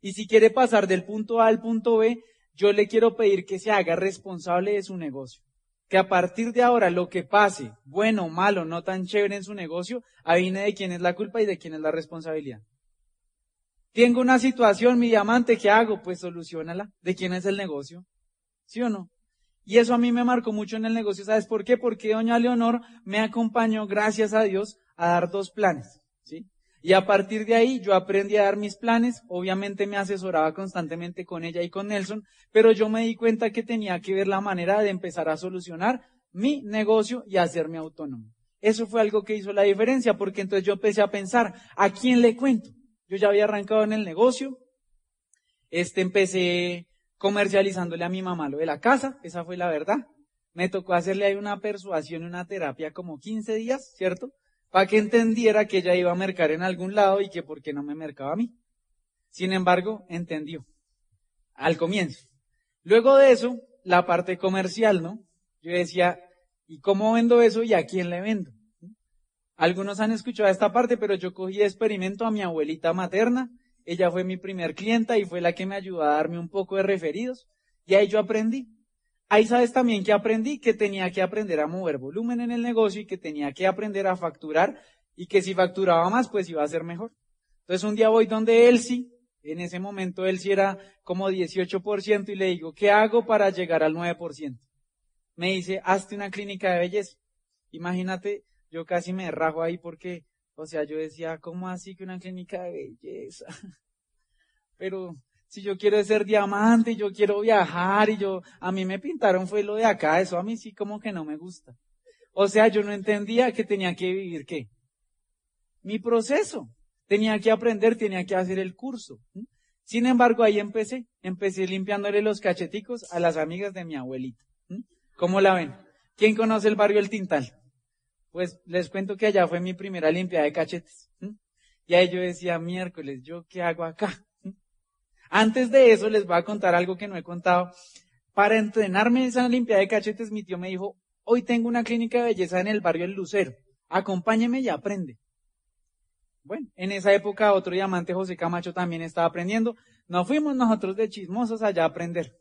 Speaker 2: Y si quiere pasar del punto A al punto B, yo le quiero pedir que se haga responsable de su negocio. Que a partir de ahora lo que pase, bueno, malo, no tan chévere en su negocio, viene de quién es la culpa y de quién es la responsabilidad. Tengo una situación, mi diamante, ¿qué hago? Pues solucionala. ¿De quién es el negocio? ¿Sí o no? Y eso a mí me marcó mucho en el negocio. ¿Sabes por qué? Porque doña Leonor me acompañó, gracias a Dios, a dar dos planes. Y a partir de ahí yo aprendí a dar mis planes. Obviamente me asesoraba constantemente con ella y con Nelson, pero yo me di cuenta que tenía que ver la manera de empezar a solucionar mi negocio y hacerme autónomo. Eso fue algo que hizo la diferencia, porque entonces yo empecé a pensar, ¿a quién le cuento? Yo ya había arrancado en el negocio, este empecé comercializándole a mi mamá lo de la casa, esa fue la verdad. Me tocó hacerle ahí una persuasión, una terapia como 15 días, ¿cierto? Para que entendiera que ella iba a mercar en algún lado y que por qué no me mercaba a mí. Sin embargo, entendió. Al comienzo. Luego de eso, la parte comercial, ¿no? Yo decía, ¿y cómo vendo eso y a quién le vendo? Algunos han escuchado esta parte, pero yo cogí experimento a mi abuelita materna ella fue mi primer clienta y fue la que me ayudó a darme un poco de referidos. Y ahí yo aprendí. Ahí sabes también que aprendí que tenía que aprender a mover volumen en el negocio y que tenía que aprender a facturar y que si facturaba más, pues iba a ser mejor. Entonces un día voy donde Elsie, en ese momento Elsie era como 18% y le digo, ¿qué hago para llegar al 9%? Me dice, hazte una clínica de belleza. Imagínate, yo casi me rajo ahí porque o sea, yo decía, ¿cómo así que una clínica de belleza? Pero si yo quiero ser diamante, yo quiero viajar y yo, a mí me pintaron fue lo de acá, eso a mí sí como que no me gusta. O sea, yo no entendía que tenía que vivir qué. Mi proceso. Tenía que aprender, tenía que hacer el curso. Sin embargo, ahí empecé. Empecé limpiándole los cacheticos a las amigas de mi abuelita. ¿Cómo la ven? ¿Quién conoce el barrio El Tintal? Pues les cuento que allá fue mi primera limpiada de cachetes. Y ahí yo decía, miércoles, ¿yo qué hago acá? Antes de eso les voy a contar algo que no he contado. Para entrenarme en esa limpiada de cachetes, mi tío me dijo, hoy tengo una clínica de belleza en el barrio El Lucero. Acompáñeme y aprende. Bueno, en esa época otro diamante, José Camacho, también estaba aprendiendo. Nos fuimos nosotros de chismosos allá a aprender.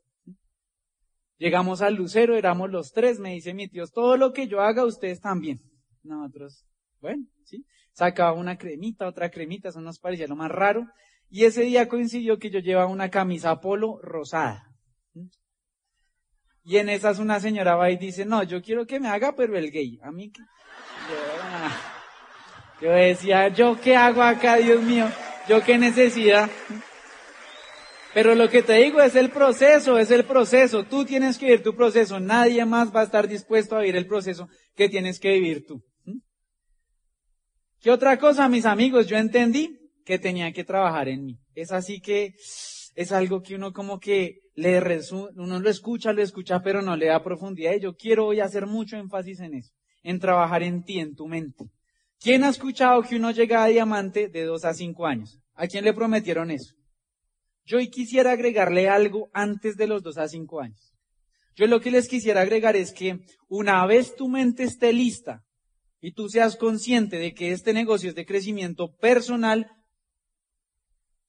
Speaker 2: Llegamos al Lucero, éramos los tres, me dice mi tío, todo lo que yo haga, ustedes también. Nosotros, bueno, sí. Sacaba una cremita, otra cremita, eso nos parecía lo más raro. Y ese día coincidió que yo llevaba una camisa polo rosada. Y en esas una señora va y dice, no, yo quiero que me haga, pero el gay. A mí, yo, yo decía, ¿yo qué hago acá, Dios mío? ¿Yo qué necesidad? Pero lo que te digo es el proceso, es el proceso. Tú tienes que vivir tu proceso. Nadie más va a estar dispuesto a vivir el proceso que tienes que vivir tú. ¿Qué otra cosa, mis amigos? Yo entendí que tenía que trabajar en mí. Es así que es algo que uno como que le uno lo escucha, lo escucha, pero no le da profundidad. Y yo quiero hoy hacer mucho énfasis en eso, en trabajar en ti, en tu mente. ¿Quién ha escuchado que uno llega a diamante de dos a cinco años? ¿A quién le prometieron eso? Yo hoy quisiera agregarle algo antes de los dos a cinco años. Yo lo que les quisiera agregar es que una vez tu mente esté lista y tú seas consciente de que este negocio es de crecimiento personal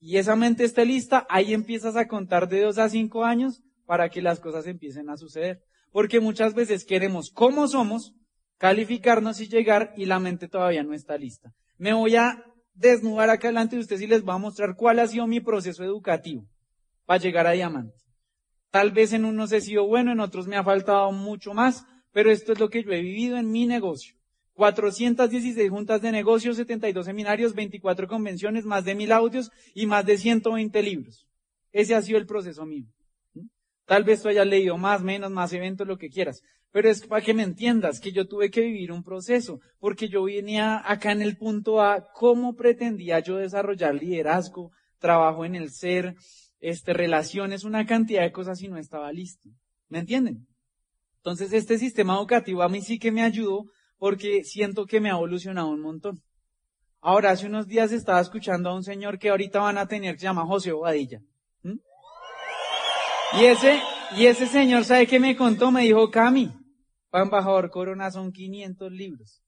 Speaker 2: y esa mente esté lista, ahí empiezas a contar de dos a cinco años para que las cosas empiecen a suceder. Porque muchas veces queremos, como somos, calificarnos y llegar y la mente todavía no está lista. Me voy a desnudar acá delante de ustedes y les voy a mostrar cuál ha sido mi proceso educativo para llegar a diamante. Tal vez en unos he sido bueno, en otros me ha faltado mucho más, pero esto es lo que yo he vivido en mi negocio. 416 juntas de negocios, 72 seminarios, 24 convenciones, más de mil audios y más de 120 libros. Ese ha sido el proceso mío. Tal vez tú hayas leído más, menos, más eventos, lo que quieras. Pero es para que me entiendas que yo tuve que vivir un proceso, porque yo venía acá en el punto A, cómo pretendía yo desarrollar liderazgo, trabajo en el ser, este, relaciones, una cantidad de cosas y no estaba listo. ¿Me entienden? Entonces este sistema educativo a mí sí que me ayudó porque siento que me ha evolucionado un montón. Ahora, hace unos días estaba escuchando a un señor que ahorita van a tener que se llama José Obadilla. Y ese, y ese señor, ¿sabe qué me contó? Me dijo, Cami, para embajador Corona son 500 libros.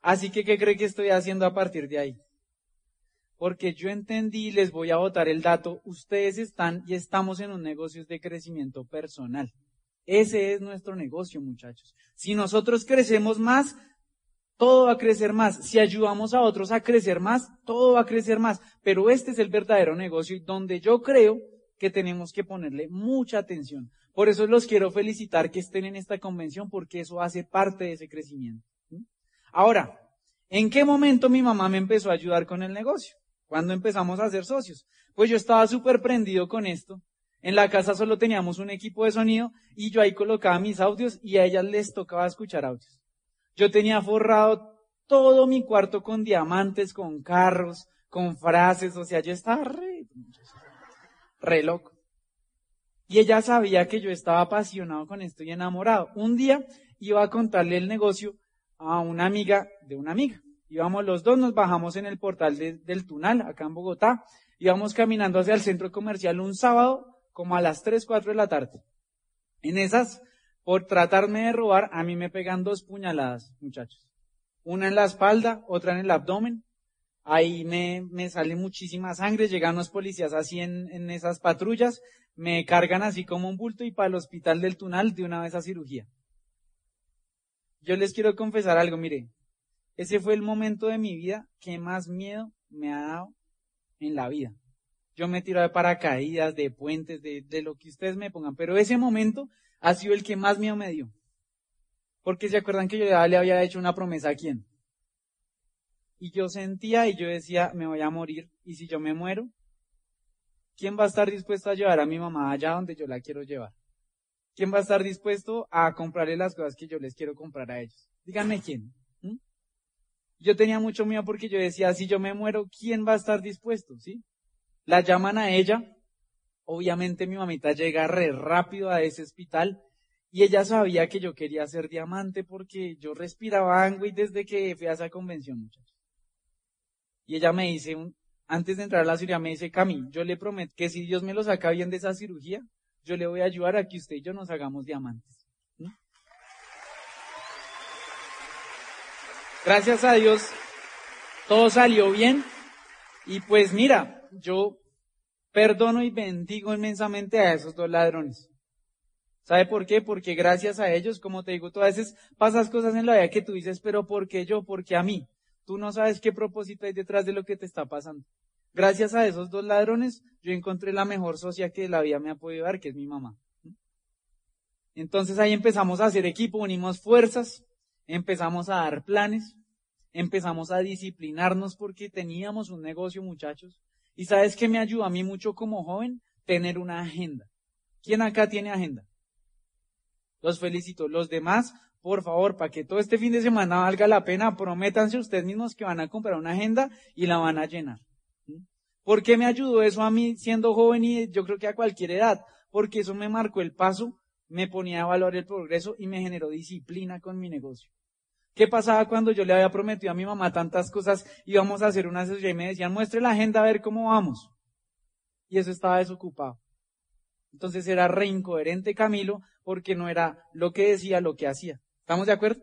Speaker 2: Así que, ¿qué cree que estoy haciendo a partir de ahí? Porque yo entendí, les voy a votar el dato, ustedes están y estamos en un negocio de crecimiento personal. Ese es nuestro negocio, muchachos. Si nosotros crecemos más, todo va a crecer más. Si ayudamos a otros a crecer más, todo va a crecer más. Pero este es el verdadero negocio y donde yo creo que tenemos que ponerle mucha atención. Por eso los quiero felicitar que estén en esta convención porque eso hace parte de ese crecimiento. Ahora, ¿en qué momento mi mamá me empezó a ayudar con el negocio? Cuando empezamos a ser socios. Pues yo estaba súper prendido con esto. En la casa solo teníamos un equipo de sonido y yo ahí colocaba mis audios y a ellas les tocaba escuchar audios. Yo tenía forrado todo mi cuarto con diamantes, con carros, con frases, o sea, yo estaba re, re loco. Y ella sabía que yo estaba apasionado con esto y enamorado. Un día iba a contarle el negocio a una amiga de una amiga. Íbamos los dos, nos bajamos en el portal del Tunal, acá en Bogotá. Íbamos caminando hacia el centro comercial un sábado, como a las 3, 4 de la tarde. En esas por tratarme de robar, a mí me pegan dos puñaladas, muchachos. Una en la espalda, otra en el abdomen. Ahí me, me sale muchísima sangre, llegan los policías así en, en esas patrullas, me cargan así como un bulto y para el hospital del Tunal de una vez a cirugía. Yo les quiero confesar algo, mire, ese fue el momento de mi vida que más miedo me ha dado en la vida. Yo me tiro de paracaídas, de puentes, de, de lo que ustedes me pongan, pero ese momento ha sido el que más miedo me dio. Porque se acuerdan que yo le había hecho una promesa a quién. Y yo sentía y yo decía, me voy a morir. Y si yo me muero, ¿quién va a estar dispuesto a llevar a mi mamá allá donde yo la quiero llevar? ¿Quién va a estar dispuesto a comprarle las cosas que yo les quiero comprar a ellos? Díganme quién. Yo tenía mucho miedo porque yo decía, si yo me muero, ¿quién va a estar dispuesto? ¿Sí? La llaman a ella Obviamente mi mamita llega re rápido a ese hospital y ella sabía que yo quería ser diamante porque yo respiraba angüe desde que fui a esa convención, muchachos. Y ella me dice, antes de entrar a la cirugía, me dice, Cami, yo le prometo que si Dios me lo saca bien de esa cirugía, yo le voy a ayudar a que usted y yo nos hagamos diamantes. Gracias a Dios, todo salió bien. Y pues mira, yo Perdono y bendigo inmensamente a esos dos ladrones. ¿Sabe por qué? Porque gracias a ellos, como te digo, tú a veces pasas cosas en la vida que tú dices, pero ¿por qué yo? ¿Por qué a mí? Tú no sabes qué propósito hay detrás de lo que te está pasando. Gracias a esos dos ladrones, yo encontré la mejor socia que la vida me ha podido dar, que es mi mamá. Entonces ahí empezamos a hacer equipo, unimos fuerzas, empezamos a dar planes, empezamos a disciplinarnos porque teníamos un negocio, muchachos. Y sabes que me ayuda a mí mucho como joven tener una agenda. ¿Quién acá tiene agenda? Los felicito. Los demás, por favor, para que todo este fin de semana valga la pena, prométanse ustedes mismos que van a comprar una agenda y la van a llenar. ¿Por qué me ayudó eso a mí siendo joven y yo creo que a cualquier edad? Porque eso me marcó el paso, me ponía a valorar el progreso y me generó disciplina con mi negocio. ¿Qué pasaba cuando yo le había prometido a mi mamá tantas cosas? Íbamos a hacer una sesión y me decían, muestre la agenda a ver cómo vamos. Y eso estaba desocupado. Entonces era re incoherente Camilo porque no era lo que decía, lo que hacía. ¿Estamos de acuerdo?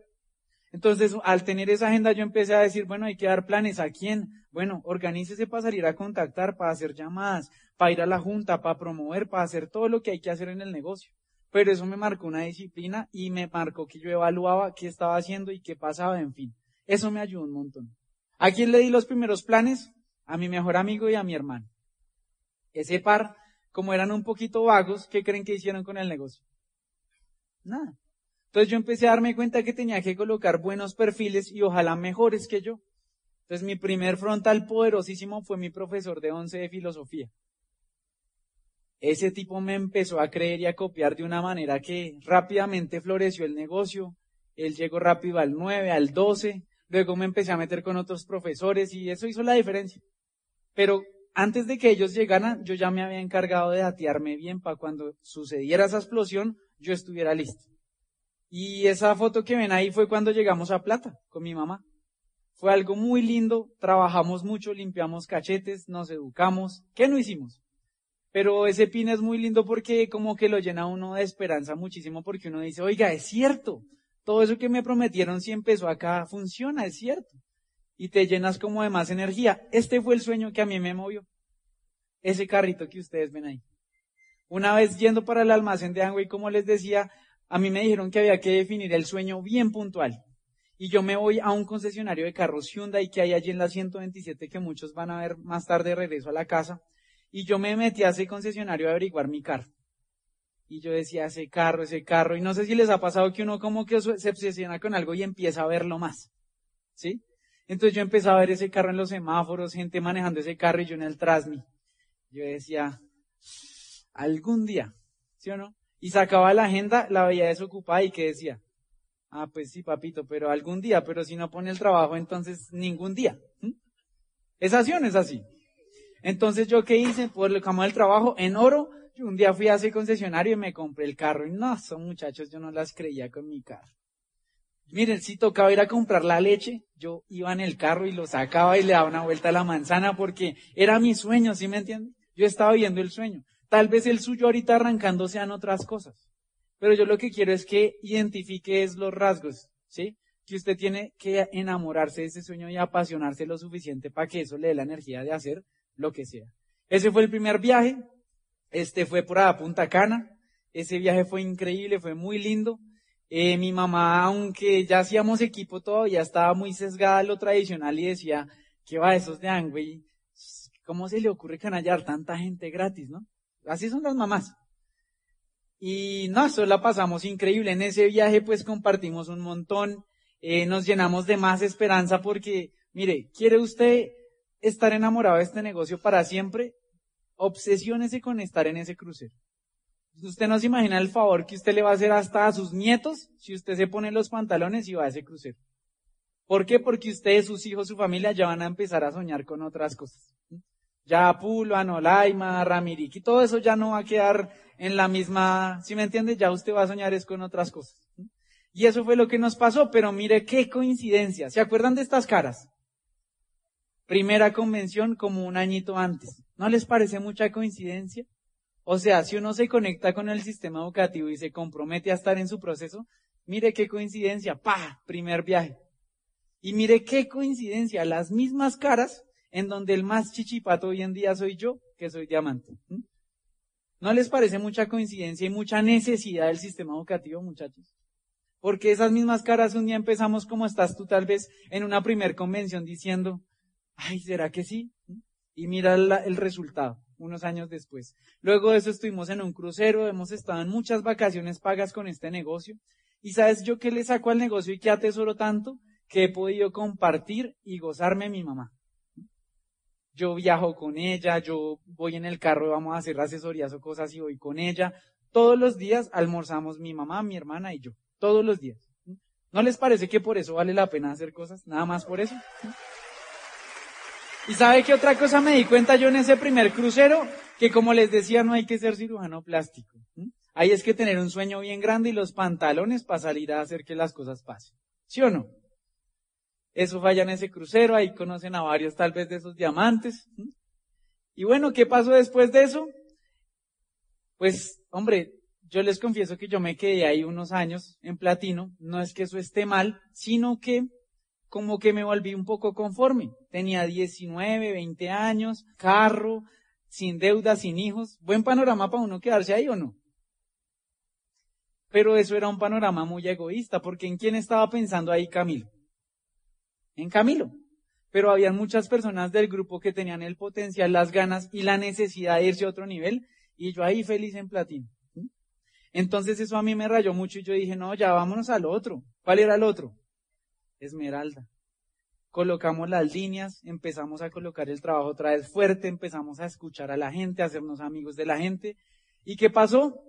Speaker 2: Entonces, al tener esa agenda, yo empecé a decir, bueno, hay que dar planes. ¿A quién? Bueno, organícese para salir a contactar, para hacer llamadas, para ir a la junta, para promover, para hacer todo lo que hay que hacer en el negocio pero eso me marcó una disciplina y me marcó que yo evaluaba qué estaba haciendo y qué pasaba, en fin. Eso me ayudó un montón. ¿A quién le di los primeros planes? A mi mejor amigo y a mi hermano. Ese par, como eran un poquito vagos, ¿qué creen que hicieron con el negocio? Nada. Entonces yo empecé a darme cuenta que tenía que colocar buenos perfiles y ojalá mejores que yo. Entonces mi primer frontal poderosísimo fue mi profesor de once de filosofía. Ese tipo me empezó a creer y a copiar de una manera que rápidamente floreció el negocio. Él llegó rápido al 9, al 12. Luego me empecé a meter con otros profesores y eso hizo la diferencia. Pero antes de que ellos llegaran, yo ya me había encargado de atearme bien para cuando sucediera esa explosión, yo estuviera listo. Y esa foto que ven ahí fue cuando llegamos a Plata con mi mamá. Fue algo muy lindo, trabajamos mucho, limpiamos cachetes, nos educamos. ¿Qué no hicimos? Pero ese pin es muy lindo porque como que lo llena uno de esperanza muchísimo porque uno dice, oiga, es cierto, todo eso que me prometieron si empezó acá funciona, es cierto. Y te llenas como de más energía. Este fue el sueño que a mí me movió. Ese carrito que ustedes ven ahí. Una vez yendo para el almacén de Angway, como les decía, a mí me dijeron que había que definir el sueño bien puntual. Y yo me voy a un concesionario de carros Hyundai que hay allí en la 127 que muchos van a ver más tarde regreso a la casa. Y yo me metí a ese concesionario a averiguar mi carro. Y yo decía, ese carro, ese carro. Y no sé si les ha pasado que uno como que se obsesiona con algo y empieza a verlo más. ¿Sí? Entonces yo empecé a ver ese carro en los semáforos, gente manejando ese carro y yo en el Trasmi. Yo decía, algún día, ¿sí o no? Y sacaba la agenda, la veía desocupada y que decía, ah, pues sí, papito, pero algún día, pero si no pone el trabajo, entonces ningún día. Esa acción es así. Entonces yo qué hice, por el camino del trabajo, en oro, un día fui a ese concesionario y me compré el carro. Y no, son muchachos, yo no las creía con mi carro. Miren, si tocaba ir a comprar la leche, yo iba en el carro y lo sacaba y le daba una vuelta a la manzana porque era mi sueño, ¿sí me entienden? Yo estaba viendo el sueño. Tal vez el suyo ahorita arrancando sean otras cosas. Pero yo lo que quiero es que identifique es los rasgos, ¿sí? Que usted tiene que enamorarse de ese sueño y apasionarse lo suficiente para que eso le dé la energía de hacer lo que sea. Ese fue el primer viaje. Este fue por a Punta Cana. Ese viaje fue increíble, fue muy lindo. Eh, mi mamá, aunque ya hacíamos equipo todavía estaba muy sesgada a lo tradicional y decía, ¿qué va esos de Angway? ¿Cómo se le ocurre canallar tanta gente gratis, no? Así son las mamás. Y no, eso la pasamos increíble. En ese viaje pues compartimos un montón, eh, nos llenamos de más esperanza porque, mire, ¿quiere usted estar enamorado de este negocio para siempre? Obsesiónese con estar en ese crucero. Usted no se imagina el favor que usted le va a hacer hasta a sus nietos si usted se pone los pantalones y va a ese crucero. ¿Por qué? Porque usted, sus hijos, su familia ya van a empezar a soñar con otras cosas. Ya Pulo, Anolaima, Ramiriki, todo eso ya no va a quedar en la misma, si me entiende, ya usted va a soñar es con otras cosas. Y eso fue lo que nos pasó, pero mire qué coincidencia. ¿Se acuerdan de estas caras? Primera convención como un añito antes. ¿No les parece mucha coincidencia? O sea, si uno se conecta con el sistema educativo y se compromete a estar en su proceso, mire qué coincidencia, pa, primer viaje. Y mire qué coincidencia, las mismas caras en donde el más chichipato hoy en día soy yo, que soy diamante. ¿No les parece mucha coincidencia y mucha necesidad del sistema educativo, muchachos? Porque esas mismas caras un día empezamos como estás tú tal vez en una primer convención diciendo, ay, ¿será que sí? Y mira el resultado unos años después. Luego de eso estuvimos en un crucero, hemos estado en muchas vacaciones pagas con este negocio. Y sabes yo que le saco al negocio y que atesoro tanto que he podido compartir y gozarme mi mamá. Yo viajo con ella, yo voy en el carro, vamos a hacer asesorías o cosas y voy con ella. Todos los días almorzamos mi mamá, mi hermana y yo. Todos los días. ¿No les parece que por eso vale la pena hacer cosas? Nada más por eso. ¿Y sabe qué otra cosa me di cuenta yo en ese primer crucero? Que como les decía, no hay que ser cirujano plástico. Ahí es que tener un sueño bien grande y los pantalones para salir a hacer que las cosas pasen. ¿Sí o no? Eso falla en ese crucero, ahí conocen a varios tal vez de esos diamantes. Y bueno, ¿qué pasó después de eso? Pues, hombre, yo les confieso que yo me quedé ahí unos años en platino. No es que eso esté mal, sino que como que me volví un poco conforme. Tenía 19, 20 años, carro, sin deuda, sin hijos. Buen panorama para uno quedarse ahí o no. Pero eso era un panorama muy egoísta, porque ¿en quién estaba pensando ahí Camilo? En Camilo. Pero había muchas personas del grupo que tenían el potencial, las ganas y la necesidad de irse a otro nivel, y yo ahí feliz en platino. Entonces eso a mí me rayó mucho y yo dije, no, ya vámonos al otro. ¿Cuál era el otro? Esmeralda. Colocamos las líneas, empezamos a colocar el trabajo otra vez fuerte, empezamos a escuchar a la gente, a hacernos amigos de la gente. ¿Y qué pasó?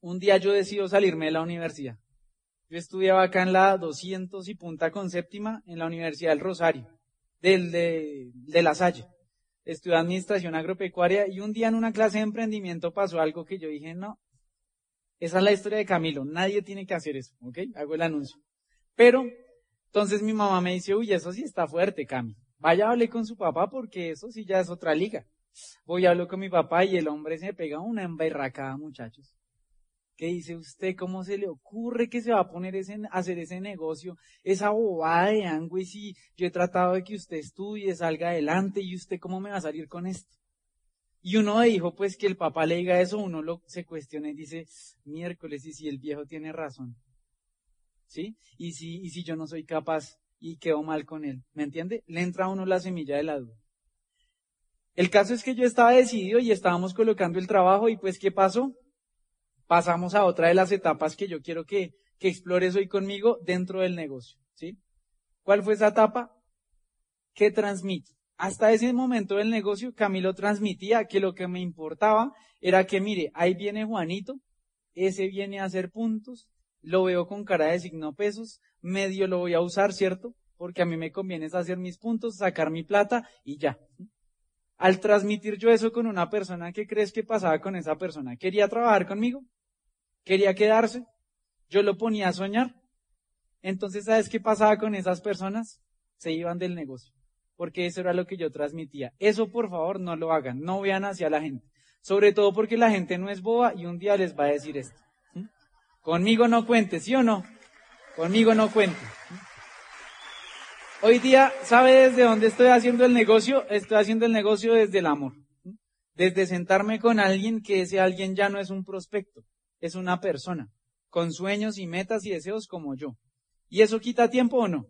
Speaker 2: Un día yo decido salirme de la universidad. Yo estudiaba acá en la 200 y punta con séptima en la Universidad del Rosario, del, de, La Salle. Estudié administración agropecuaria y un día en una clase de emprendimiento pasó algo que yo dije, no, esa es la historia de Camilo, nadie tiene que hacer eso, ¿ok? Hago el anuncio. Pero, entonces mi mamá me dice, uy, eso sí está fuerte, Cami. Vaya, hable con su papá porque eso sí ya es otra liga. Voy a hablar con mi papá y el hombre se pega una emberracada, muchachos. ¿Qué dice usted? ¿Cómo se le ocurre que se va a poner ese, hacer ese negocio? Esa bobada de Angüe, si yo he tratado de que usted estudie, salga adelante, y usted cómo me va a salir con esto. Y uno dijo, pues que el papá le diga eso, uno lo, se cuestiona y dice, miércoles, y si el viejo tiene razón. ¿Sí? Y si, y si yo no soy capaz y quedo mal con él. ¿Me entiende? Le entra a uno la semilla de la duda. El caso es que yo estaba decidido y estábamos colocando el trabajo y pues, ¿qué pasó? pasamos a otra de las etapas que yo quiero que, que explores hoy conmigo dentro del negocio, ¿sí? ¿Cuál fue esa etapa? ¿Qué transmite? Hasta ese momento del negocio, Camilo transmitía que lo que me importaba era que, mire, ahí viene Juanito, ese viene a hacer puntos, lo veo con cara de signo pesos, medio lo voy a usar, ¿cierto? Porque a mí me conviene hacer mis puntos, sacar mi plata y ya. Al transmitir yo eso con una persona, ¿qué crees que pasaba con esa persona? ¿Quería trabajar conmigo? quería quedarse, yo lo ponía a soñar. Entonces, ¿sabes qué pasaba con esas personas? Se iban del negocio, porque eso era lo que yo transmitía. Eso, por favor, no lo hagan, no vean hacia la gente. Sobre todo porque la gente no es boba y un día les va a decir esto. Conmigo no cuente, ¿sí o no? Conmigo no cuente. Hoy día, ¿sabe desde dónde estoy haciendo el negocio? Estoy haciendo el negocio desde el amor. Desde sentarme con alguien que ese alguien ya no es un prospecto es una persona, con sueños y metas y deseos como yo. ¿Y eso quita tiempo o no?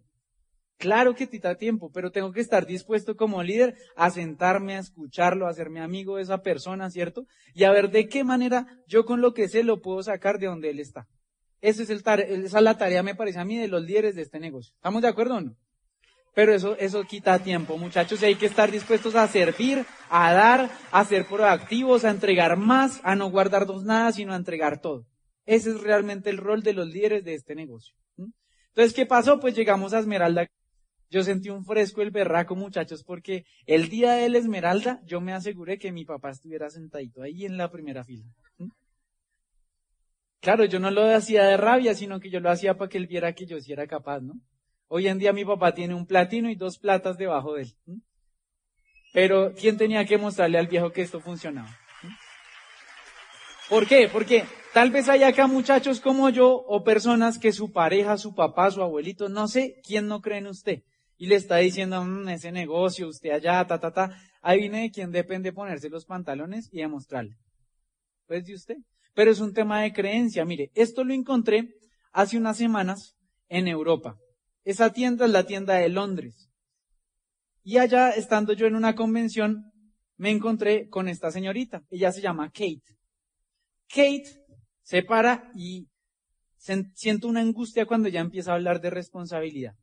Speaker 2: Claro que quita tiempo, pero tengo que estar dispuesto como líder a sentarme, a escucharlo, a hacerme amigo de esa persona, ¿cierto? Y a ver de qué manera yo con lo que sé lo puedo sacar de donde él está. Esa es, el esa es la tarea, me parece a mí, de los líderes de este negocio. ¿Estamos de acuerdo o no? Pero eso, eso quita tiempo, muchachos, y hay que estar dispuestos a servir, a dar, a ser proactivos, a entregar más, a no guardarnos nada, sino a entregar todo. Ese es realmente el rol de los líderes de este negocio. Entonces, ¿qué pasó? Pues llegamos a Esmeralda. Yo sentí un fresco el berraco, muchachos, porque el día de la Esmeralda yo me aseguré que mi papá estuviera sentadito ahí en la primera fila. Claro, yo no lo hacía de rabia, sino que yo lo hacía para que él viera que yo sí era capaz, ¿no? Hoy en día mi papá tiene un platino y dos platas debajo de él. Pero ¿quién tenía que mostrarle al viejo que esto funcionaba? ¿Por qué? Porque tal vez hay acá muchachos como yo o personas que su pareja, su papá, su abuelito, no sé quién no cree en usted. Y le está diciendo, mmm, ese negocio, usted allá, ta, ta, ta. Ahí viene de quién depende ponerse los pantalones y demostrarle. Pues de usted. Pero es un tema de creencia. Mire, esto lo encontré hace unas semanas en Europa. Esa tienda es la tienda de Londres. Y allá, estando yo en una convención, me encontré con esta señorita. Ella se llama Kate. Kate se para y siento una angustia cuando ella empieza a hablar de responsabilidad.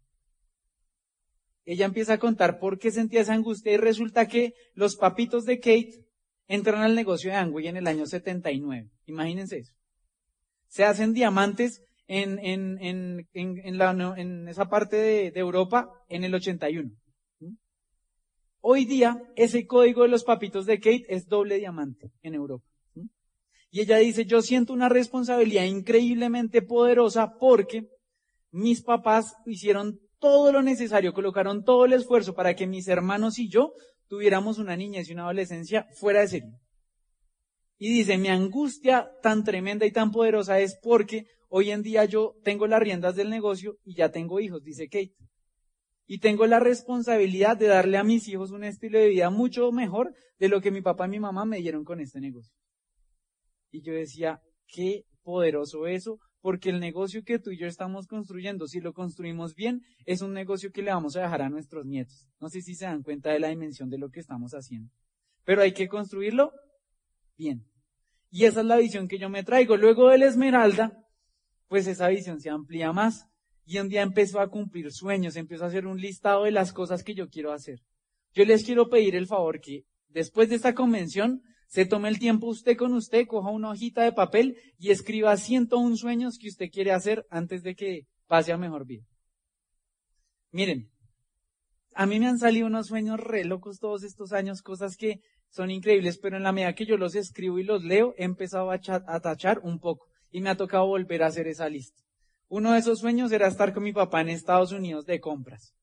Speaker 2: Ella empieza a contar por qué sentía esa angustia y resulta que los papitos de Kate entran al negocio de Angway en el año 79. Imagínense eso. Se hacen diamantes en, en, en, en, la, esa parte de, de, Europa en el 81. Hoy día, ese código de los papitos de Kate es doble diamante en Europa. Y ella dice, yo siento una responsabilidad increíblemente poderosa porque mis papás hicieron todo lo necesario, colocaron todo el esfuerzo para que mis hermanos y yo tuviéramos una niñez y una adolescencia fuera de serie. Y dice, mi angustia tan tremenda y tan poderosa es porque Hoy en día yo tengo las riendas del negocio y ya tengo hijos, dice Kate. Y tengo la responsabilidad de darle a mis hijos un estilo de vida mucho mejor de lo que mi papá y mi mamá me dieron con este negocio. Y yo decía, qué poderoso eso, porque el negocio que tú y yo estamos construyendo, si lo construimos bien, es un negocio que le vamos a dejar a nuestros nietos. No sé si se dan cuenta de la dimensión de lo que estamos haciendo. Pero hay que construirlo bien. Y esa es la visión que yo me traigo. Luego del Esmeralda, pues esa visión se amplía más. Y un día empezó a cumplir sueños, empezó a hacer un listado de las cosas que yo quiero hacer. Yo les quiero pedir el favor que después de esta convención se tome el tiempo usted con usted, coja una hojita de papel y escriba 101 sueños que usted quiere hacer antes de que pase a mejor vida. Miren, a mí me han salido unos sueños re locos todos estos años, cosas que son increíbles, pero en la medida que yo los escribo y los leo, he empezado a, tachar un poco y me ha tocado volver a hacer esa lista. Uno de esos sueños era estar con mi papá en Estados Unidos de compras.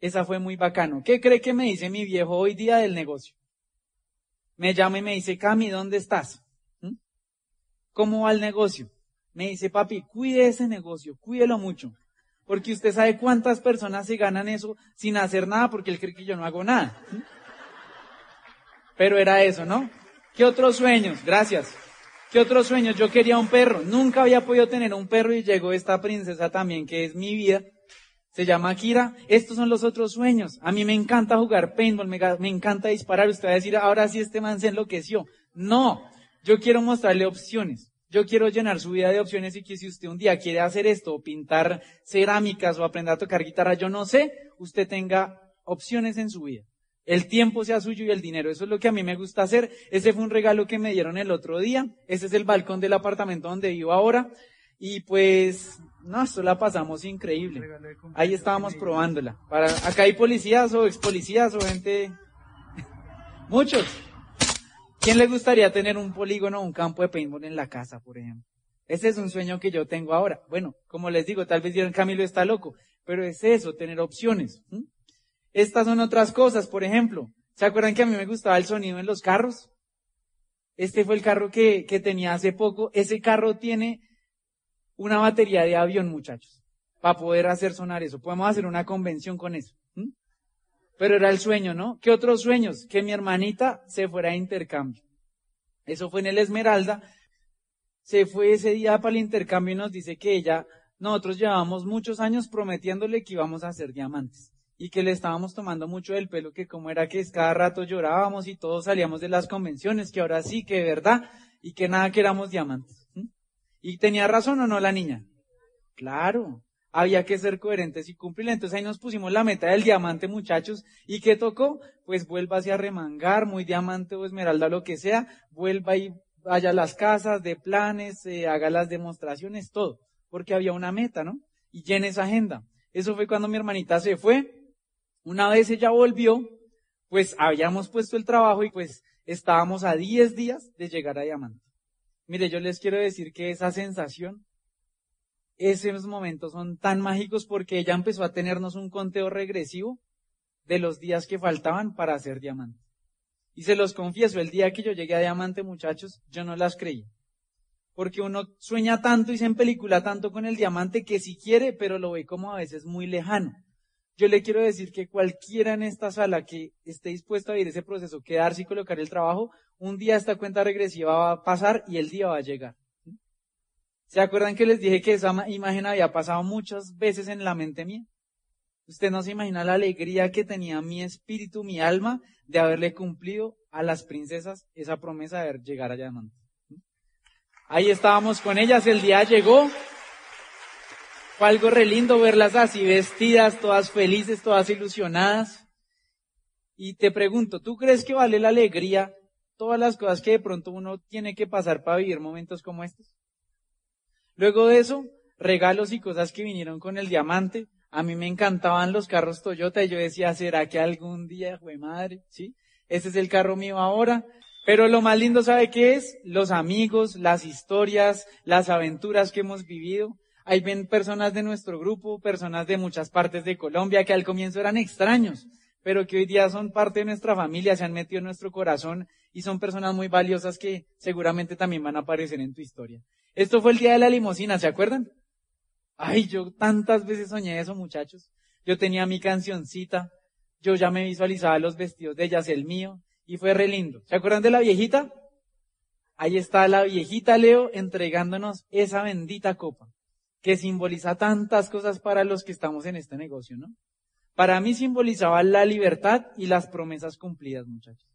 Speaker 2: Esa fue muy bacano. ¿Qué cree que me dice mi viejo hoy día del negocio? Me llama y me dice, Cami, ¿dónde estás? ¿Cómo va el negocio? Me dice, papi, cuide ese negocio, cuídelo mucho. Porque usted sabe cuántas personas se ganan eso sin hacer nada porque él cree que yo no hago nada. Pero era eso, ¿no? ¿Qué otros sueños? Gracias. ¿Qué otros sueños? Yo quería un perro. Nunca había podido tener un perro y llegó esta princesa también, que es mi vida. Se llama Kira. Estos son los otros sueños. A mí me encanta jugar paintball, me, me encanta disparar. Usted va a decir, ahora sí este man se enloqueció. No. Yo quiero mostrarle opciones. Yo quiero llenar su vida de opciones y que si usted un día quiere hacer esto, o pintar cerámicas o aprender a tocar guitarra, yo no sé, usted tenga opciones en su vida el tiempo sea suyo y el dinero. Eso es lo que a mí me gusta hacer. Ese fue un regalo que me dieron el otro día. Ese es el balcón del apartamento donde vivo ahora. Y pues, no, esto la pasamos increíble. Ahí estábamos probándola. Para, acá hay policías o ex policías o gente, muchos. ¿Quién le gustaría tener un polígono o un campo de paintball en la casa, por ejemplo? Ese es un sueño que yo tengo ahora. Bueno, como les digo, tal vez dirán Camilo está loco, pero es eso, tener opciones. Estas son otras cosas, por ejemplo. ¿Se acuerdan que a mí me gustaba el sonido en los carros? Este fue el carro que, que tenía hace poco. Ese carro tiene una batería de avión, muchachos, para poder hacer sonar eso. Podemos hacer una convención con eso. Pero era el sueño, ¿no? ¿Qué otros sueños? Que mi hermanita se fuera a intercambio. Eso fue en el Esmeralda. Se fue ese día para el intercambio y nos dice que ella, nosotros llevamos muchos años prometiéndole que íbamos a hacer diamantes y que le estábamos tomando mucho del pelo, que como era que cada rato llorábamos y todos salíamos de las convenciones, que ahora sí, que verdad, y que nada que éramos diamantes. ¿Y tenía razón o no la niña? Claro, había que ser coherentes y cumplir. Entonces ahí nos pusimos la meta del diamante, muchachos, y ¿qué tocó? Pues vuelva a remangar, muy diamante o esmeralda, lo que sea, vuelva y vaya a las casas de planes, eh, haga las demostraciones, todo, porque había una meta, ¿no? Y llene esa agenda. Eso fue cuando mi hermanita se fue, una vez ella volvió, pues habíamos puesto el trabajo y pues estábamos a 10 días de llegar a Diamante. Mire, yo les quiero decir que esa sensación, esos momentos son tan mágicos porque ella empezó a tenernos un conteo regresivo de los días que faltaban para hacer diamante. Y se los confieso, el día que yo llegué a diamante, muchachos, yo no las creí. Porque uno sueña tanto y se película tanto con el diamante que si quiere, pero lo ve como a veces muy lejano. Yo le quiero decir que cualquiera en esta sala que esté dispuesto a vivir ese proceso, quedarse y colocar el trabajo, un día esta cuenta regresiva va a pasar y el día va a llegar. ¿Se acuerdan que les dije que esa imagen había pasado muchas veces en la mente mía? Usted no se imagina la alegría que tenía mi espíritu, mi alma, de haberle cumplido a las princesas esa promesa de llegar allá. Ahí estábamos con ellas, el día llegó, fue algo re lindo verlas así vestidas, todas felices, todas ilusionadas. Y te pregunto, ¿tú crees que vale la alegría todas las cosas que de pronto uno tiene que pasar para vivir momentos como estos? Luego de eso, regalos y cosas que vinieron con el diamante. A mí me encantaban los carros Toyota y yo decía, ¿será que algún día, fue madre? ¿Sí? Este es el carro mío ahora. Pero lo más lindo, ¿sabe qué es? Los amigos, las historias, las aventuras que hemos vivido. Ahí ven personas de nuestro grupo, personas de muchas partes de Colombia que al comienzo eran extraños, pero que hoy día son parte de nuestra familia, se han metido en nuestro corazón y son personas muy valiosas que seguramente también van a aparecer en tu historia. Esto fue el día de la limosina, ¿se acuerdan? Ay, yo tantas veces soñé eso, muchachos. Yo tenía mi cancioncita, yo ya me visualizaba los vestidos de ellas, el mío, y fue re lindo. ¿Se acuerdan de la viejita? Ahí está la viejita Leo entregándonos esa bendita copa que simboliza tantas cosas para los que estamos en este negocio, ¿no? Para mí simbolizaba la libertad y las promesas cumplidas, muchachos.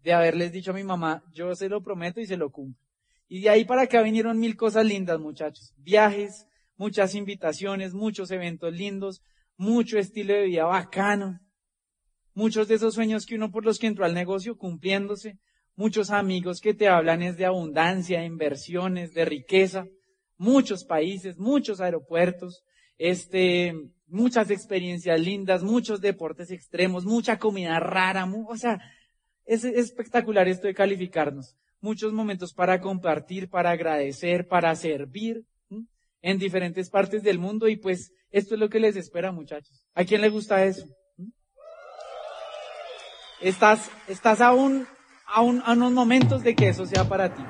Speaker 2: De haberles dicho a mi mamá, yo se lo prometo y se lo cumplo. Y de ahí para acá vinieron mil cosas lindas, muchachos. Viajes, muchas invitaciones, muchos eventos lindos, mucho estilo de vida bacano. Muchos de esos sueños que uno por los que entró al negocio cumpliéndose. Muchos amigos que te hablan es de abundancia, inversiones, de riqueza. Muchos países, muchos aeropuertos, este, muchas experiencias lindas, muchos deportes extremos, mucha comida rara, o sea, es espectacular esto de calificarnos. Muchos momentos para compartir, para agradecer, para servir en diferentes partes del mundo y pues esto es lo que les espera muchachos. ¿A quién le gusta eso? Estás, estás aún, aún a unos momentos de que eso sea para ti.